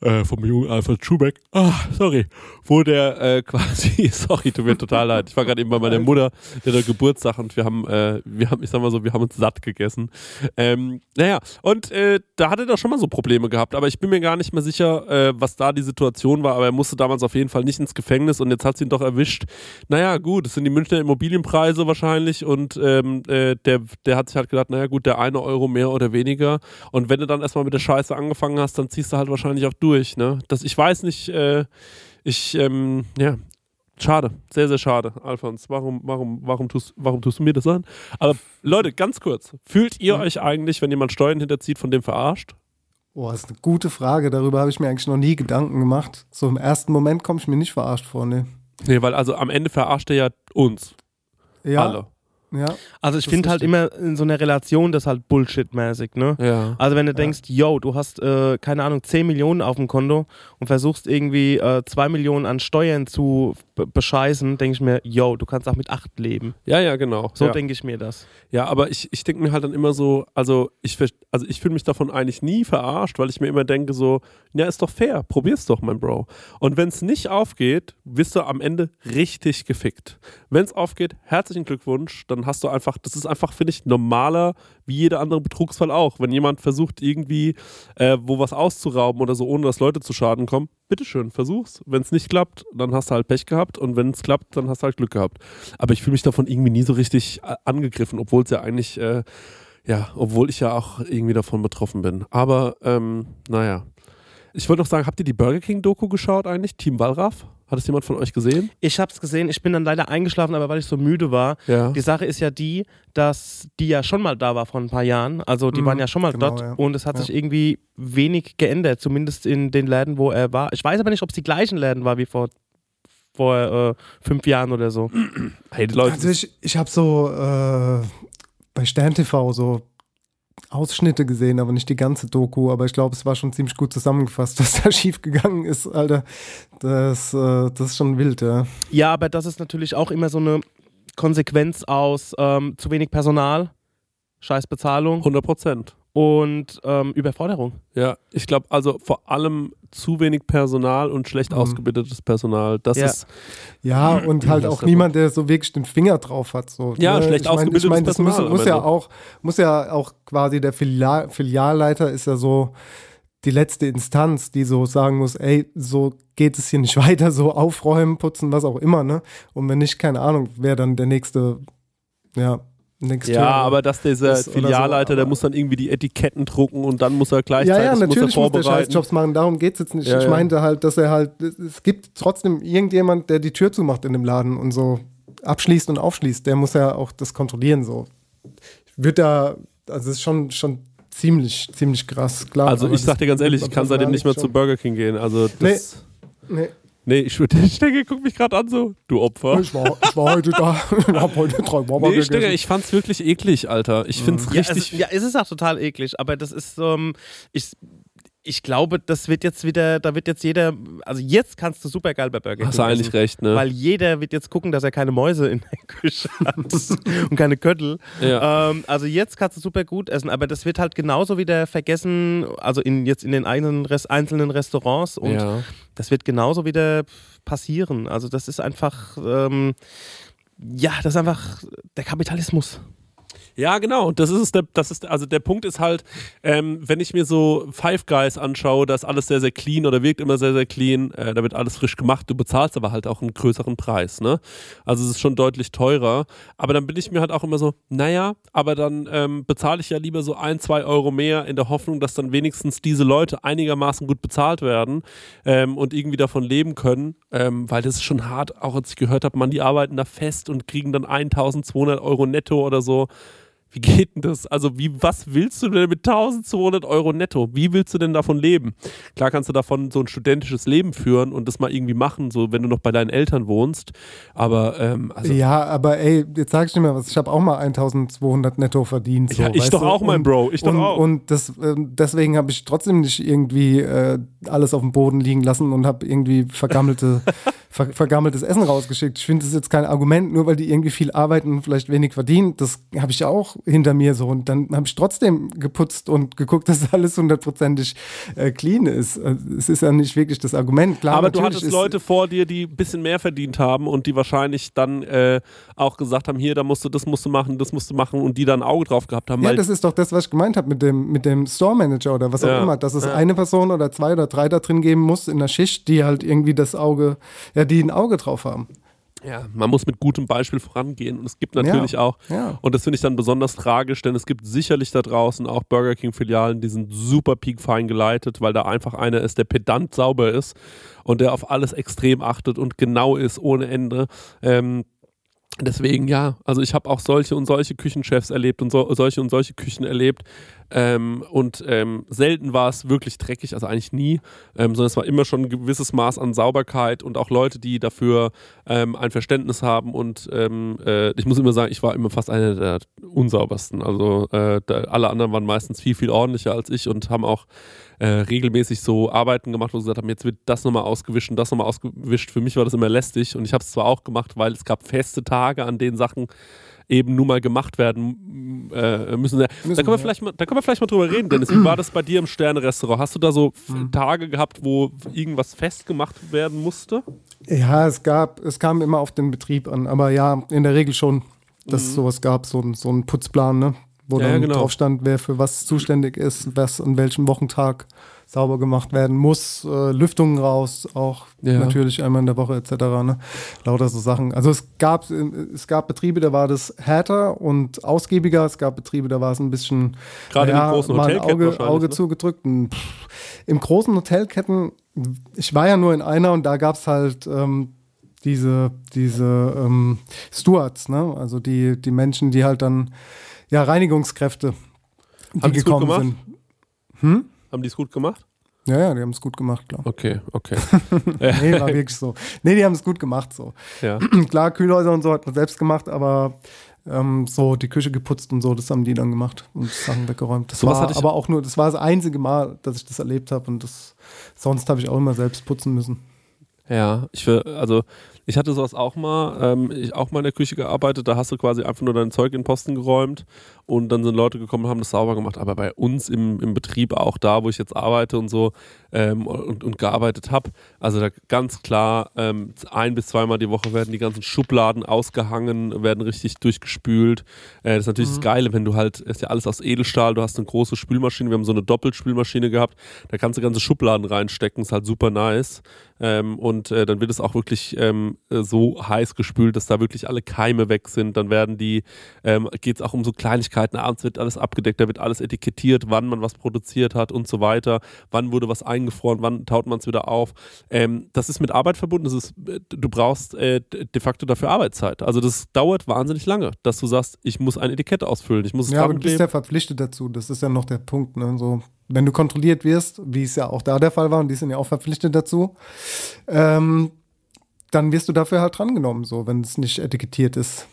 S6: äh, vom jungen Alfred Schubeck. Ah, sorry. Wo der äh, quasi, sorry, tut mir total leid. Ich war gerade eben bei meiner Mutter, der hat Geburtstag und wir haben, äh, wir haben, ich sag mal so, wir haben uns satt gegessen. Ähm, naja, und äh, da hatte er schon mal so Probleme gehabt, aber ich bin mir gar nicht mehr sicher, äh, was da die Situation war, aber er musste damals auf jeden Fall nicht ins Gefängnis und jetzt hat sie ihn doch erwischt. Naja, gut, es sind die Münchner Immobilienpreise wahrscheinlich und ähm, äh, der, der hat sich halt gedacht, naja gut, der eine Euro mehr oder weniger und wenn du dann erstmal mit der Scheiße angefangen hast, dann ziehst du halt wahrscheinlich auch durch, ne? Das, ich weiß nicht, äh, ich, ähm, ja, schade, sehr, sehr schade, Alfons. Warum, warum, warum, tust, warum tust du mir das an? Aber Leute, ganz kurz, fühlt ihr euch eigentlich, wenn jemand Steuern hinterzieht, von dem verarscht?
S2: Boah, das ist eine gute Frage. Darüber habe ich mir eigentlich noch nie Gedanken gemacht. So im ersten Moment komme ich mir nicht verarscht vor, ne?
S6: Nee, weil also am Ende verarscht er ja uns
S2: Ja,
S6: alle.
S2: Ja.
S7: Also ich finde halt immer in so einer Relation das halt Bullshit-mäßig, ne?
S6: Ja.
S7: Also wenn du denkst, yo, du hast, äh, keine Ahnung, 10 Millionen auf dem Konto und versuchst irgendwie äh, 2 Millionen an Steuern zu be bescheißen, denke ich mir, yo, du kannst auch mit 8 leben.
S6: Ja, ja, genau.
S7: So
S6: ja.
S7: denke ich mir das.
S6: Ja, aber ich, ich denke mir halt dann immer so, also ich, also ich fühle mich davon eigentlich nie verarscht, weil ich mir immer denke so, ja, ist doch fair, probier's doch, mein Bro. Und wenn es nicht aufgeht, wirst du am Ende richtig gefickt. Wenn es aufgeht, herzlichen Glückwunsch, dann hast du einfach, das ist einfach, finde ich, normaler wie jeder andere Betrugsfall auch. Wenn jemand versucht irgendwie, äh, wo was auszurauben oder so, ohne dass Leute zu Schaden kommen, bitteschön, versuch's. Wenn es nicht klappt, dann hast du halt Pech gehabt und wenn es klappt, dann hast du halt Glück gehabt. Aber ich fühle mich davon irgendwie nie so richtig äh, angegriffen, obwohl es ja eigentlich, äh, ja, obwohl ich ja auch irgendwie davon betroffen bin. Aber, ähm, naja. Ich wollte noch sagen, habt ihr die Burger King Doku geschaut eigentlich? Team Wallraff? Hat es jemand von euch gesehen?
S7: Ich habe es gesehen, ich bin dann leider eingeschlafen, aber weil ich so müde war.
S6: Ja.
S7: Die Sache ist ja die, dass die ja schon mal da war vor ein paar Jahren. Also die
S2: Mhm,
S7: waren ja schon mal
S2: genau,
S7: dort
S2: ja.
S7: und es hat
S2: Ja.
S7: sich irgendwie wenig geändert, zumindest in den Läden, wo er war. Ich weiß aber nicht, ob es die gleichen Läden war wie vor, vor äh, fünf Jahren oder so.
S6: Hey, die Leute.
S2: Also ich, ich habe so äh, bei Stern TV so Ausschnitte gesehen, aber nicht die ganze Doku. Aber ich glaube, es war schon ziemlich gut zusammengefasst, was da schief gegangen ist, Alter. Das, äh, das ist schon wild, ja.
S7: Ja, aber das ist natürlich auch immer so eine Konsequenz aus ähm, zu wenig Personal, scheiß Bezahlung
S6: 100 Prozent.
S7: Und ähm, Überforderung.
S6: Ja, ich glaube also vor allem zu wenig Personal und schlecht
S2: Mhm.
S6: ausgebildetes Personal. Das
S7: Ja.
S6: ist
S2: Ja, und halt auch niemand, der so wirklich den Finger drauf hat. So,
S6: Ja,
S2: ne?
S6: schlecht
S2: ich mein, ich
S6: ausgebildetes
S2: mein, das muss,
S6: Personal
S2: muss
S6: am
S2: ja auch, muss ja auch quasi der Filial, Filialleiter ist ja so die letzte Instanz, die so sagen muss, ey, so geht es hier nicht weiter, so aufräumen, putzen, was auch immer, ne? Und wenn nicht, keine Ahnung, wer dann der nächste, ja, nächste.
S6: ja, aber dass dieser
S2: oder so,
S6: Filialleiter, der muss dann irgendwie die Etiketten drucken und dann muss er
S2: Ja,
S6: gleichzeitig
S2: ja,
S6: muss er
S2: natürlich muss der
S6: vorbereiten.
S2: Scheißjobs machen, darum geht es jetzt nicht.
S6: Ja,
S2: ich
S6: ja.
S2: meinte halt, dass er halt, es- gibt trotzdem irgendjemand, der die Tür zumacht in dem Laden und so abschließt und aufschließt. Der muss ja auch das kontrollieren, so. Ich würde da, also es ist schon, schon ziemlich, ziemlich krass, klar.
S6: also ich sag dir ganz ehrlich, ich kann seitdem nicht mehr zu
S2: schon.
S6: Burger King gehen. Also das.
S2: Nee,
S6: Nee, ich würde Stecke, guck mich gerade an so, du Opfer.
S2: ich war, ich war heute da, ich habe heute drei Mama
S6: Nee, Stecke, ich fand's wirklich eklig, Alter. Ich find's
S7: Ja,
S6: richtig.
S7: es, ja, es ist auch total eklig, aber das ist, ähm, ich, ich glaube, das wird jetzt wieder, da wird jetzt jeder, also jetzt kannst du super geil bei Burger King
S6: Hast du eigentlich
S7: essen,
S6: recht, ne?
S7: Weil jeder wird jetzt gucken, dass er keine Mäuse in der Küche hat und keine Köttel.
S6: Ja.
S7: Ähm, also jetzt kannst du super gut essen, aber das wird halt genauso wieder vergessen, also in, jetzt in den einzelnen, Rest, einzelnen Restaurants und
S6: ja.
S7: das wird genauso wieder passieren. Also das ist einfach, ähm, ja, das ist einfach der Kapitalismus.
S6: Ja, genau. Das ist es. Der, das ist, also der Punkt ist halt, ähm, wenn ich mir so Five Guys anschaue, da ist alles sehr, sehr clean oder wirkt immer sehr, sehr clean. Äh, da wird alles frisch gemacht. Du bezahlst aber halt auch einen größeren Preis. Ne? Also es ist schon deutlich teurer. Aber dann bin ich mir halt auch immer so, naja, aber dann ähm, bezahle ich ja lieber so ein, zwei Euro mehr in der Hoffnung, dass dann wenigstens diese Leute einigermaßen gut bezahlt werden ähm, und irgendwie davon leben können. Ähm, weil das ist schon hart, auch als ich gehört habe, man, die arbeiten da fest und kriegen dann 1200 Euro netto oder so. Wie geht denn das? Also, wie, was willst du denn mit 1200 Euro netto? Wie willst du denn davon leben? Klar kannst du davon so ein studentisches Leben führen und das mal irgendwie machen, so wenn du noch bei deinen Eltern wohnst. Aber, ähm, also,
S2: ja, aber ey, jetzt sag ich dir mal was, ich habe auch mal 1200 netto verdient. So,
S6: Ja, ich doch
S2: du?
S6: auch, mein
S2: Und-
S6: Bro, ich doch
S2: und,
S6: auch.
S2: Und das, ähm, deswegen habe ich trotzdem nicht irgendwie äh, alles auf dem Boden liegen lassen und habe irgendwie vergammelte, ver, vergammeltes Essen rausgeschickt. Ich finde das ist jetzt kein Argument, nur weil die irgendwie viel arbeiten und vielleicht wenig verdienen. Das habe ich ja auch hinter mir so. Und dann habe ich trotzdem geputzt und geguckt, dass alles hundertprozentig äh, clean ist. Äh, Es ist ja nicht wirklich das Argument. Klar,
S6: aber du hattest Leute vor dir, die ein bisschen mehr verdient haben und die wahrscheinlich dann äh, auch gesagt haben, hier, da musst du, das musst du machen, das musst du machen und die da ein Auge drauf gehabt haben.
S2: Ja,
S6: weil
S2: das ist doch das, was ich gemeint habe mit dem, mit dem Store Manager oder was auch
S6: Ja.
S2: immer, dass es eine Person oder zwei oder drei da drin geben muss in der Schicht, die halt irgendwie das Auge, ja, die ein Auge drauf haben.
S6: Ja, man muss mit gutem Beispiel vorangehen und es gibt natürlich auch,
S2: ja.
S6: und das finde ich dann besonders tragisch, denn es gibt sicherlich da draußen auch Burger King-Filialen, die sind super peakfein geleitet, weil da einfach einer ist, der pedant sauber ist und der auf alles extrem achtet und genau ist ohne Ende. Ähm, Deswegen ja, also ich habe auch solche und solche Küchenchefs erlebt und so, solche und solche Küchen erlebt. Ähm, und ähm, selten war es wirklich dreckig, also eigentlich nie, ähm, sondern es war immer schon ein gewisses Maß an Sauberkeit und auch Leute, die dafür ähm, ein Verständnis haben. Und ähm, äh, ich muss immer sagen, ich war immer fast einer der unsaubersten. Also äh, da, alle anderen waren meistens viel, viel ordentlicher als ich und haben auch äh, regelmäßig so Arbeiten gemacht, wo sie gesagt haben, jetzt wird das nochmal ausgewischt und das nochmal ausgewischt. Für mich war das immer lästig und ich habe es zwar auch gemacht, weil es gab feste Tage, an denen Sachen eben nun mal gemacht werden äh, müssen. Da, können wir vielleicht mal, da können wir vielleicht mal drüber reden, Dennis. Wie war das bei dir im Sterne-Restaurant? Hast du da so
S2: Mhm.
S6: Tage gehabt, wo irgendwas festgemacht werden musste?
S2: Ja, es gab, es kam immer auf den Betrieb an, aber ja, in der Regel schon, dass es sowas gab, so, ein- so einen Putzplan, ne? Wo
S6: Mhm. Ja,
S2: dann
S6: genau.
S2: drauf stand, wer für was zuständig ist, was an welchem Wochentag sauber gemacht werden muss, äh, Lüftungen raus, auch
S6: Ja.
S2: natürlich einmal in der Woche etc. Ne? Lauter so Sachen. Also es gab, es gab Betriebe, da war das härter und ausgiebiger, es gab Betriebe, da war es ein bisschen
S6: Gerade in den großen Hotelketten
S2: Auge, Auge
S6: ne?
S2: zugedrückt. Und, pff, Im großen Hotelketten, ich war ja nur in einer und da gab es halt ähm, diese, diese ähm, Stewards, ne? also die, die Menschen, die halt dann, ja, Reinigungskräfte, die
S6: Haben
S2: gekommen sind.
S6: Haben die es gut gemacht?
S2: Ja, ja, die haben es gut gemacht, klar.
S6: Okay, okay.
S2: Nee, war wirklich so. Nee, die haben es gut gemacht, so.
S6: ja.
S2: Klar, Kühlhäuser und so hat man selbst gemacht, aber ähm, so die Küche geputzt und so, das haben die dann gemacht und Sachen weggeräumt. Das
S6: Sowas
S2: war
S6: hatte ich-
S2: aber auch nur, das war das einzige Mal, dass ich das erlebt habe und das, sonst habe ich auch immer selbst putzen müssen.
S6: Ja, ich will, also ich hatte sowas auch mal, ähm, ich auch mal in der Küche gearbeitet, da hast du quasi einfach nur dein Zeug in den Posten geräumt und dann sind Leute gekommen und haben das sauber gemacht, aber bei uns im, im Betrieb, auch da, wo ich jetzt arbeite und so ähm, und, und gearbeitet habe, also da ganz klar, ähm, ein bis zweimal die Woche werden die ganzen Schubladen ausgehangen, werden richtig durchgespült. Äh, das ist natürlich das Geile, wenn du halt, ist ja alles aus Edelstahl, du hast eine große Spülmaschine, wir haben so eine Doppelspülmaschine gehabt, da kannst du ganze Schubladen reinstecken, ist halt super nice. Ähm, und äh, dann wird es auch wirklich ähm, äh, so heiß gespült, dass da wirklich alle Keime weg sind. Dann werden die, ähm, geht es auch um so Kleinigkeiten. Abends wird alles abgedeckt, da wird alles etikettiert, wann man was produziert hat und so weiter. Wann wurde was eingefroren, wann taut man es wieder auf. Ähm, das ist mit Arbeit verbunden. Das ist, äh, du brauchst äh, de facto dafür Arbeitszeit. Also das dauert wahnsinnig lange, dass du sagst, ich muss ein Etikett ausfüllen, ich muss es
S2: Ja, aber du bist ja verpflichtet dazu. Das ist ja noch der Punkt. Ne? So, wenn du kontrolliert wirst, wie es ja auch da der Fall war, und die sind ja auch verpflichtet dazu, ähm, dann wirst du dafür halt drangenommen, so, wenn es nicht etikettiert ist.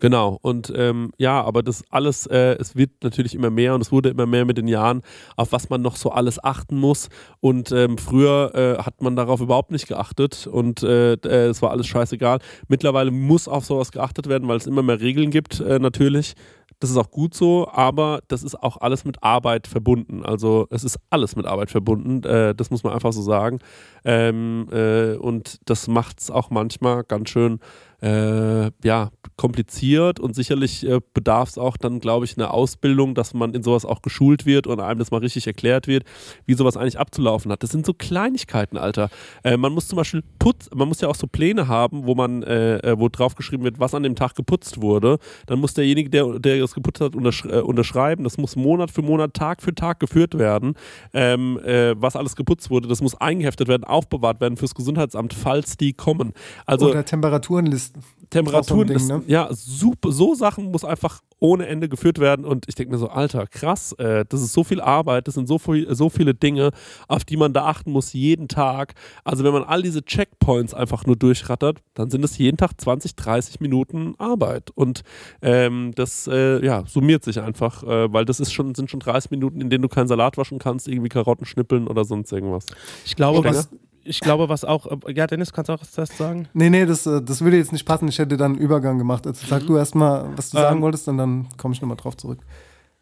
S6: Genau, und ähm, ja, aber das alles, äh, es wird natürlich immer mehr und es wurde immer mehr mit den Jahren, auf was man noch so alles achten muss. Und ähm, früher äh, hat man darauf überhaupt nicht geachtet und äh, äh, es war alles scheißegal. Mittlerweile muss auf sowas geachtet werden, weil es immer mehr Regeln gibt, äh, natürlich. Das ist auch gut so, aber das ist auch alles mit Arbeit verbunden. Also es ist alles mit Arbeit verbunden, äh, das muss man einfach so sagen. Ähm, äh, und das macht es auch manchmal ganz schön äh, ja, kompliziert und sicherlich äh, bedarf es auch dann, glaube ich, einer Ausbildung, dass man in sowas auch geschult wird und einem das mal richtig erklärt wird, wie sowas eigentlich abzulaufen hat. Das sind so Kleinigkeiten, Alter. Äh, man muss zum Beispiel putz, man muss ja auch so Pläne haben, wo man, äh, äh, wo drauf geschrieben wird, was an dem Tag geputzt wurde. Dann muss derjenige, der, der das geputzt hat, untersch äh, unterschreiben. Das muss Monat für Monat, Tag für Tag geführt werden, ähm, was alles geputzt wurde. Das muss eingeheftet werden, aufbewahrt werden fürs Gesundheitsamt, falls die kommen. Also,
S2: Oder Temperaturenlisten.
S6: Temperaturen,
S2: Ding,
S6: ist,
S2: ne?
S6: ja, super, so Sachen muss einfach ohne Ende geführt werden und ich denke mir so, Alter, krass, äh, das ist so viel Arbeit, das sind so, viel, so viele Dinge, auf die man da achten muss jeden Tag. Also wenn man all diese Checkpoints einfach nur durchrattert, dann sind es jeden Tag 20, 30 Minuten Arbeit und ähm, das äh, ja, summiert sich einfach, äh, weil das ist schon, sind schon 30 Minuten, in denen du keinen Salat waschen kannst, irgendwie Karotten schnippeln oder sonst irgendwas.
S7: Ich glaube,
S6: Stenger?
S7: was, ich glaube, was auch, ja, Dennis, kannst du auch das sagen?
S2: Nee, nee, das, äh, das würde jetzt nicht passen. Ich hätte dann einen Übergang gemacht. Also sag du erstmal, was du sagen
S7: Ähm,
S2: wolltest, und dann komme ich nochmal drauf zurück.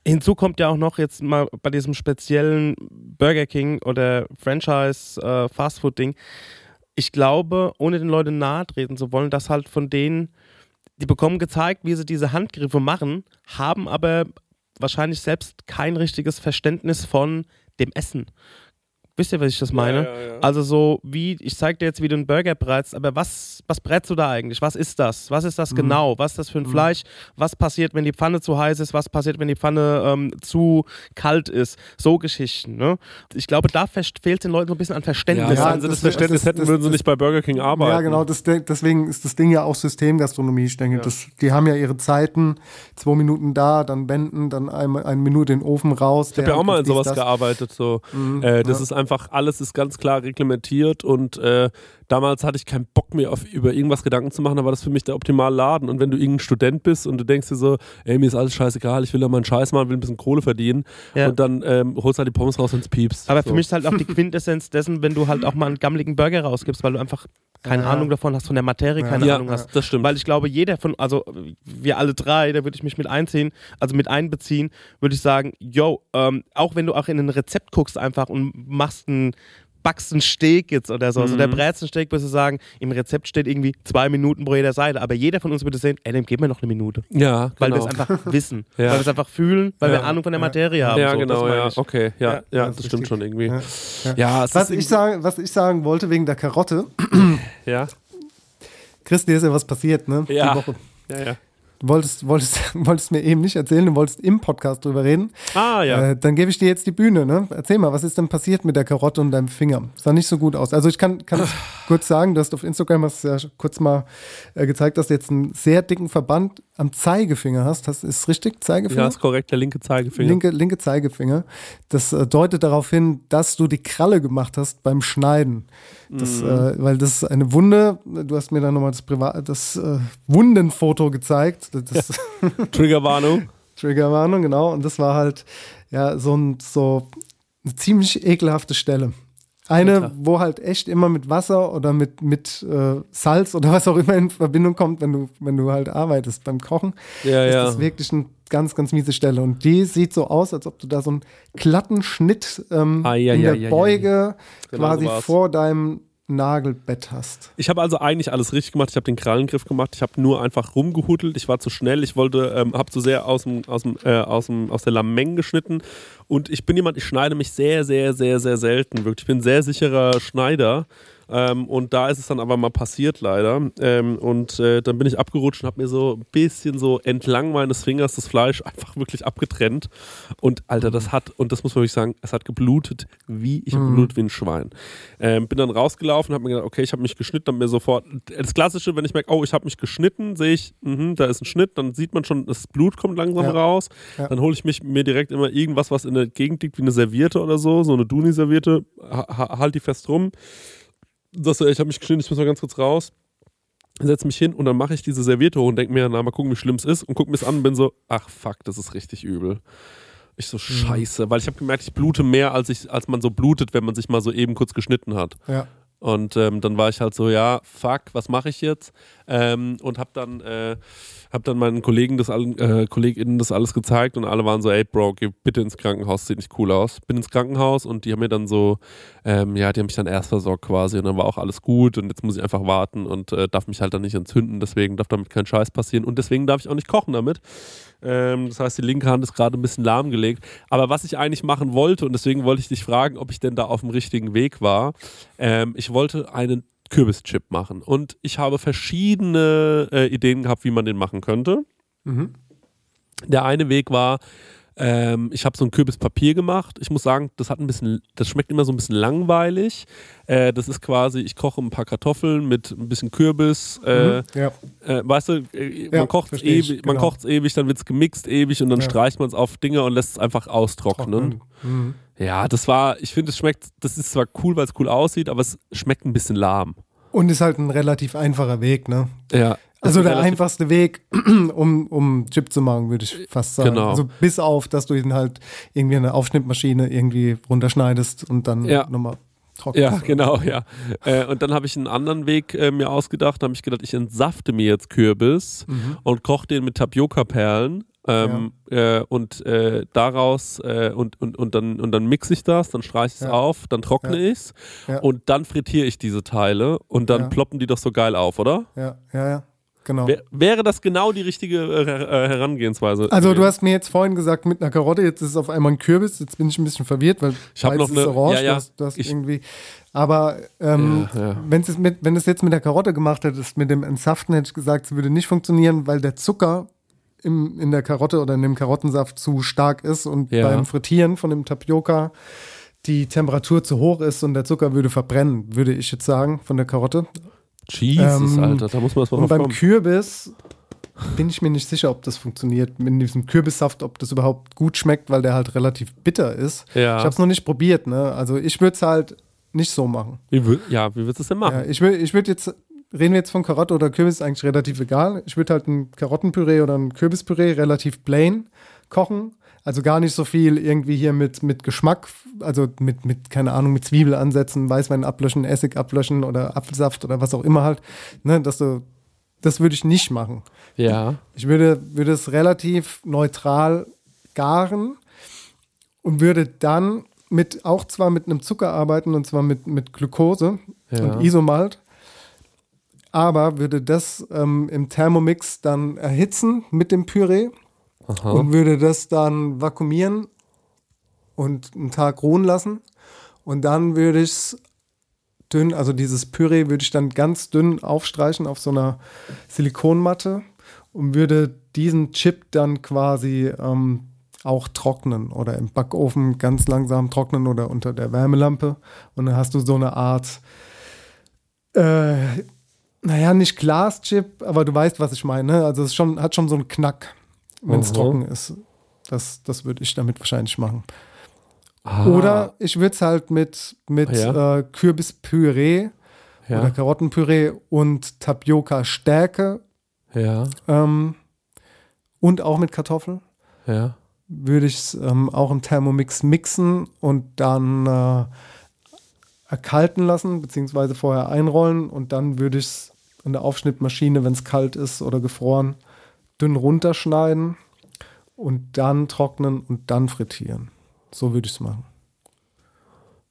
S7: Hinzu kommt ja auch noch jetzt mal bei diesem speziellen Burger King oder Franchise äh, Fastfood Ding. Ich glaube, ohne den Leuten nahe treten zu wollen, dass halt von denen, die bekommen gezeigt, wie sie diese Handgriffe machen, haben aber wahrscheinlich selbst kein richtiges Verständnis von dem Essen. Wisst ihr, was ich das meine? Also so wie, ich zeig dir jetzt, wie du einen Burger brätst, aber was, was brätst du da eigentlich? Was ist das? Was ist das genau? Was ist das für ein Fleisch? Was passiert, wenn die Pfanne zu heiß ist? Was passiert, wenn die Pfanne ähm, zu kalt ist? So Geschichten, ne? Ich glaube, da fehlt den Leuten so ein bisschen an Verständnis.
S2: Ja,
S6: wenn sie das,
S2: das-
S6: Verständnis hätten,
S2: das-
S6: würden sie nicht bei Burger King arbeiten.
S2: Ja, genau, das, de- deswegen ist das Ding ja auch Systemgastronomie. Ich denke, das, die haben ja ihre Zeiten, zwei Minuten da, dann wenden, dann eine, eine Minute in den Ofen raus.
S6: Ich habe ja auch mal in sowas gearbeitet. So.
S2: Mhm,
S6: äh, das ist einfach, alles ist ganz klar reglementiert und äh, damals hatte ich keinen Bock mehr auf über irgendwas Gedanken zu machen, da war das für mich der optimale Laden. Und wenn du irgendein Student bist und du denkst dir so, ey, mir ist alles scheißegal, ich will da mal einen Scheiß machen, will ein bisschen Kohle verdienen
S7: Ja.
S6: und dann ähm, holst halt die Pommes raus und piepst.
S7: Aber
S6: so.
S7: für mich ist halt auch die Quintessenz dessen, wenn du halt auch mal einen gammeligen Burger rausgibst, weil du einfach keine
S2: Ja.
S7: Ahnung davon hast, von der Materie keine
S6: ja,
S7: Ahnung hast.
S6: das stimmt.
S7: Weil ich glaube, jeder von, also wir alle drei, da würde ich mich mit einziehen, also mit einbeziehen, würde ich sagen, yo, ähm, auch wenn du auch in ein Rezept guckst einfach und machst ein backst ein Steak jetzt oder so, also der brätst ein Steak, würdest du sagen, im Rezept steht irgendwie zwei Minuten pro jeder Seite, aber jeder von uns würde sehen, ey, dem geben wir noch eine Minute.
S6: ja, genau.
S7: Weil wir es einfach wissen,
S6: Ja.
S7: weil wir es einfach fühlen, weil wir
S6: Ja.
S7: Ahnung von der Materie haben.
S6: ja,
S7: so,
S6: genau, ja,
S7: ich.
S6: okay, ja, ja,
S2: Ja,
S6: das,
S2: das
S6: stimmt schon irgendwie.
S2: Ja.
S6: Ja, es
S2: Was
S6: ist
S2: ich, sagen, was ich sagen wollte wegen der Karotte,
S6: ja,
S2: Chris, dir ist ja was passiert, ne?
S6: Ja.
S2: Die Woche.
S6: ja, ja.
S2: Wolltest, wolltest, wolltest mir eben nicht erzählen, du wolltest im Podcast drüber reden.
S6: Ah, ja.
S2: Äh, dann gebe ich dir jetzt die Bühne. Ne? Erzähl mal, was ist denn passiert mit der Karotte und deinem Finger? Sah nicht so gut aus. Also ich kann, kann kurz sagen, du hast auf Instagram hast ja kurz mal äh, gezeigt, dass du jetzt einen sehr dicken Verband am Zeigefinger hast. Das ist richtig, Zeigefinger?
S6: ja, ist korrekt, der linke Zeigefinger.
S2: Linke, linke Zeigefinger. Das äh, deutet darauf hin, dass du die Kralle gemacht hast beim Schneiden. Das,
S6: Mhm.
S2: äh, weil das ist eine Wunde. Du hast mir dann nochmal das, Privat das äh, Wundenfoto gezeigt. Das,
S6: Triggerwarnung.
S2: Triggerwarnung, genau. Und das war halt ja so, ein, so eine ziemlich ekelhafte Stelle. Eine, wo halt echt immer mit Wasser oder mit, mit äh, Salz oder was auch immer in Verbindung kommt, wenn du, wenn du halt arbeitest beim Kochen,
S6: Ja,
S2: ist
S6: ja.
S2: das wirklich eine ganz, ganz miese Stelle. Und die sieht so aus, als ob du da so einen glatten Schnitt ähm,
S6: Ah, ja,
S2: in
S6: ja,
S2: der
S6: ja, ja,
S2: Beuge
S6: Genau
S2: quasi
S6: so war's.
S2: vor deinem Nagelbett hast.
S6: Ich habe also eigentlich alles richtig gemacht. Ich habe den Krallengriff gemacht. Ich habe nur einfach rumgehudelt. Ich war zu schnell. Ich wollte, ähm, habe zu sehr aus dem, aus dem, äh, aus dem, aus der Lameng geschnitten. Und ich bin jemand, ich schneide mich sehr, sehr, sehr, sehr selten. Wirklich, ich bin ein sehr sicherer Schneider. Ähm, und da ist es dann aber mal passiert leider. Ähm, und äh, dann bin ich abgerutscht und habe mir so ein bisschen so entlang meines Fingers das Fleisch einfach wirklich abgetrennt. Und Alter, das hat, und das muss man wirklich sagen, es hat geblutet wie, ich habe geblutet wie ein Schwein. Ähm, bin dann rausgelaufen, habe mir gedacht, okay, ich habe mich geschnitten, habe mir sofort, das Klassische, wenn ich merke, oh, ich habe mich geschnitten, sehe ich, mhm, da ist ein Schnitt, dann sieht man schon, das Blut kommt langsam
S2: Ja.
S6: raus.
S2: Ja.
S6: Dann hole ich mich mir direkt immer irgendwas, was in der Gegend liegt, wie eine Serviette oder so, so eine Duni-Serviette, ha- halt die fest rum. Das, ich habe mich geschnitten, ich muss mal ganz kurz raus. setze mich hin und dann mache ich diese Serviette hoch und denke mir, na, mal gucken, wie schlimm es ist und gucke mir es an und bin so, ach fuck, das ist richtig übel. Ich so, scheiße, weil ich habe gemerkt, ich blute mehr, als, ich, als man so blutet, wenn man sich mal so eben kurz geschnitten hat.
S2: Ja.
S6: Und ähm, dann war ich halt so, ja, fuck, was mache ich jetzt? Ähm, und hab dann, äh, hab dann meinen Kollegen das äh, KollegInnen das alles gezeigt und alle waren so, ey Bro, geh bitte ins Krankenhaus, sieht nicht cool aus. Bin ins Krankenhaus und die haben mir dann so, ähm, ja, die haben mich dann erst versorgt quasi und dann war auch alles gut und jetzt muss ich einfach warten und äh, darf mich halt dann nicht entzünden, deswegen darf damit kein Scheiß passieren und deswegen darf ich auch nicht kochen damit. Ähm, das heißt, die linke Hand ist gerade ein bisschen lahmgelegt. Aber was ich eigentlich machen wollte, und deswegen wollte ich dich fragen, ob ich denn da auf dem richtigen Weg war, ähm, ich wollte einen Kürbischip machen. Und ich habe verschiedene äh, Ideen gehabt, wie man den machen könnte.
S2: Mhm.
S6: Der eine Weg war, ähm, ich habe so ein Kürbispapier gemacht. Ich muss sagen, das hat ein bisschen, das schmeckt immer so ein bisschen langweilig. Äh, das ist quasi, ich koche ein paar Kartoffeln mit ein bisschen Kürbis. Äh,
S2: Mhm. Ja.
S6: äh, weißt du, äh,
S2: Ja,
S6: man kocht es ewig, man
S2: genau.
S6: kocht's ewig, dann wird es gemixt ewig und dann
S2: Ja.
S6: streicht man es auf Dinge und lässt es einfach austrocknen.
S2: Mhm.
S6: Ja, das war, ich finde, es schmeckt, das ist zwar cool, weil es cool aussieht, aber es schmeckt ein bisschen lahm.
S2: Und ist halt ein relativ einfacher Weg, ne?
S6: Ja.
S2: Also
S6: ist
S2: der einfachste Weg, um, um Chip zu machen, würde ich fast sagen.
S6: Genau.
S2: Also bis auf, dass du ihn halt irgendwie in eine Aufschnittmaschine irgendwie runterschneidest und dann
S6: Ja.
S2: nochmal trocknest.
S6: Ja, genau, ja. Äh, und dann habe ich einen anderen Weg äh, mir ausgedacht. Da habe ich gedacht, ich entsafte mir jetzt Kürbis
S2: Mhm.
S6: und koche den mit Tapioca-Perlen. Ähm, äh, und äh, daraus äh, und, und, und, dann, und dann mixe ich das, dann streiche ich es
S2: Ja.
S6: auf, dann trockne
S2: Ja.
S6: ich es
S2: Ja.
S6: und dann frittiere ich diese Teile und dann
S2: Ja.
S6: ploppen die doch so geil auf, oder?
S2: Ja, ja, ja. Genau.
S6: Wär, wäre das genau die richtige äh, äh, Herangehensweise?
S2: Also du hast mir jetzt vorhin gesagt mit einer Karotte, jetzt ist es auf einmal ein Kürbis, jetzt bin ich ein bisschen verwirrt, weil
S6: Ich hab
S2: beides
S6: noch
S2: ist
S6: eine-
S2: orange,
S6: ja, ja.
S2: du hast
S6: Ich-
S2: irgendwie, aber ähm,
S6: Ja, ja.
S2: Wenn's es mit, wenn es jetzt mit der Karotte gemacht hättest, mit dem Entsaften, hätte ich gesagt, es würde nicht funktionieren, weil der Zucker im, in der Karotte oder in dem Karottensaft zu stark ist und
S6: Ja.
S2: beim Frittieren von dem Tapioca die Temperatur zu hoch ist und der Zucker würde verbrennen, würde ich jetzt sagen, von der Karotte.
S6: Jesus,
S2: Ähm,
S6: Alter, da muss man was
S2: Und
S6: drauf
S2: beim
S6: kommen.
S2: Kürbis bin ich mir nicht sicher, ob das funktioniert mit diesem Kürbissaft, ob das überhaupt gut schmeckt, weil der halt relativ bitter ist.
S6: Ja.
S2: Ich habe es noch nicht probiert, ne? Also ich würde es halt nicht so machen.
S6: Wie, wür- ja, wie würdest du es denn machen?
S2: Ja, ich würde ich würd jetzt, reden wir jetzt von Karotte oder Kürbis, ist eigentlich relativ egal. Ich würde halt ein Karottenpüree oder ein Kürbispüree relativ plain kochen. Also gar nicht so viel irgendwie hier mit, mit Geschmack, also mit, mit, keine Ahnung, mit Zwiebel ansetzen, Weißwein ablöschen, Essig ablöschen oder Apfelsaft oder was auch immer halt. Ne, dass du, das würde ich nicht machen.
S6: Ja.
S2: Ich würde, würde es relativ neutral garen und würde dann mit, auch zwar mit einem Zucker arbeiten und zwar mit, mit Glucose
S6: Ja.
S2: und Isomalt, aber würde das ähm, im Thermomix dann erhitzen mit dem Püree
S6: Aha.
S2: und würde das dann vakuumieren und einen Tag ruhen lassen. Und dann würde ich es dünn, also dieses Püree würde ich dann ganz dünn aufstreichen auf so einer Silikonmatte und würde diesen Chip dann quasi ähm, auch trocknen oder im Backofen ganz langsam trocknen oder unter der Wärmelampe. Und dann hast du so eine Art, äh, naja, nicht Glaschip, aber du weißt, was ich meine. ne? Also es schon, hat schon so einen Knack, wenn es trocken ist. Das, das würde ich damit wahrscheinlich machen.
S6: Ah,
S2: Oder ich würde es halt mit, mit
S6: Ja.
S2: äh, Kürbispüree oder
S6: ja,
S2: Karottenpüree und Tapioca-Stärke
S6: ja,
S2: ähm, und auch mit Kartoffeln würde ich es ähm, auch im Thermomix mixen und dann äh, erkalten lassen, beziehungsweise vorher einrollen und dann würde ich es in der Aufschnittmaschine, wenn es kalt ist oder gefroren, dünn runterschneiden und dann trocknen und dann frittieren. So würde ich es machen.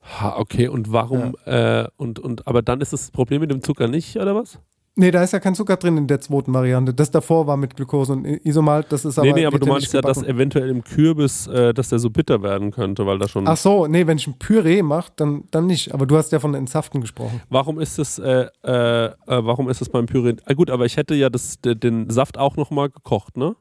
S6: Ha, okay, und warum, äh, und, und, aber dann ist das Problem mit dem Zucker nicht, oder was?
S2: Nee, da ist ja kein Zucker drin in der zweiten Variante. Das davor war mit Glucose und Isomalt, das ist aber.
S6: nee, nee, aber du meinst ja, dass eventuell im Kürbis, äh, dass der so bitter werden könnte, weil da schon.
S2: Ach so, nee, wenn ich ein Püree mache, dann, dann nicht. Aber du hast ja von Entsaften gesprochen.
S6: Warum ist es, äh, äh, äh, warum ist es beim Püree? Ah, gut, aber ich hätte ja das, de- den Saft auch nochmal gekocht, ne?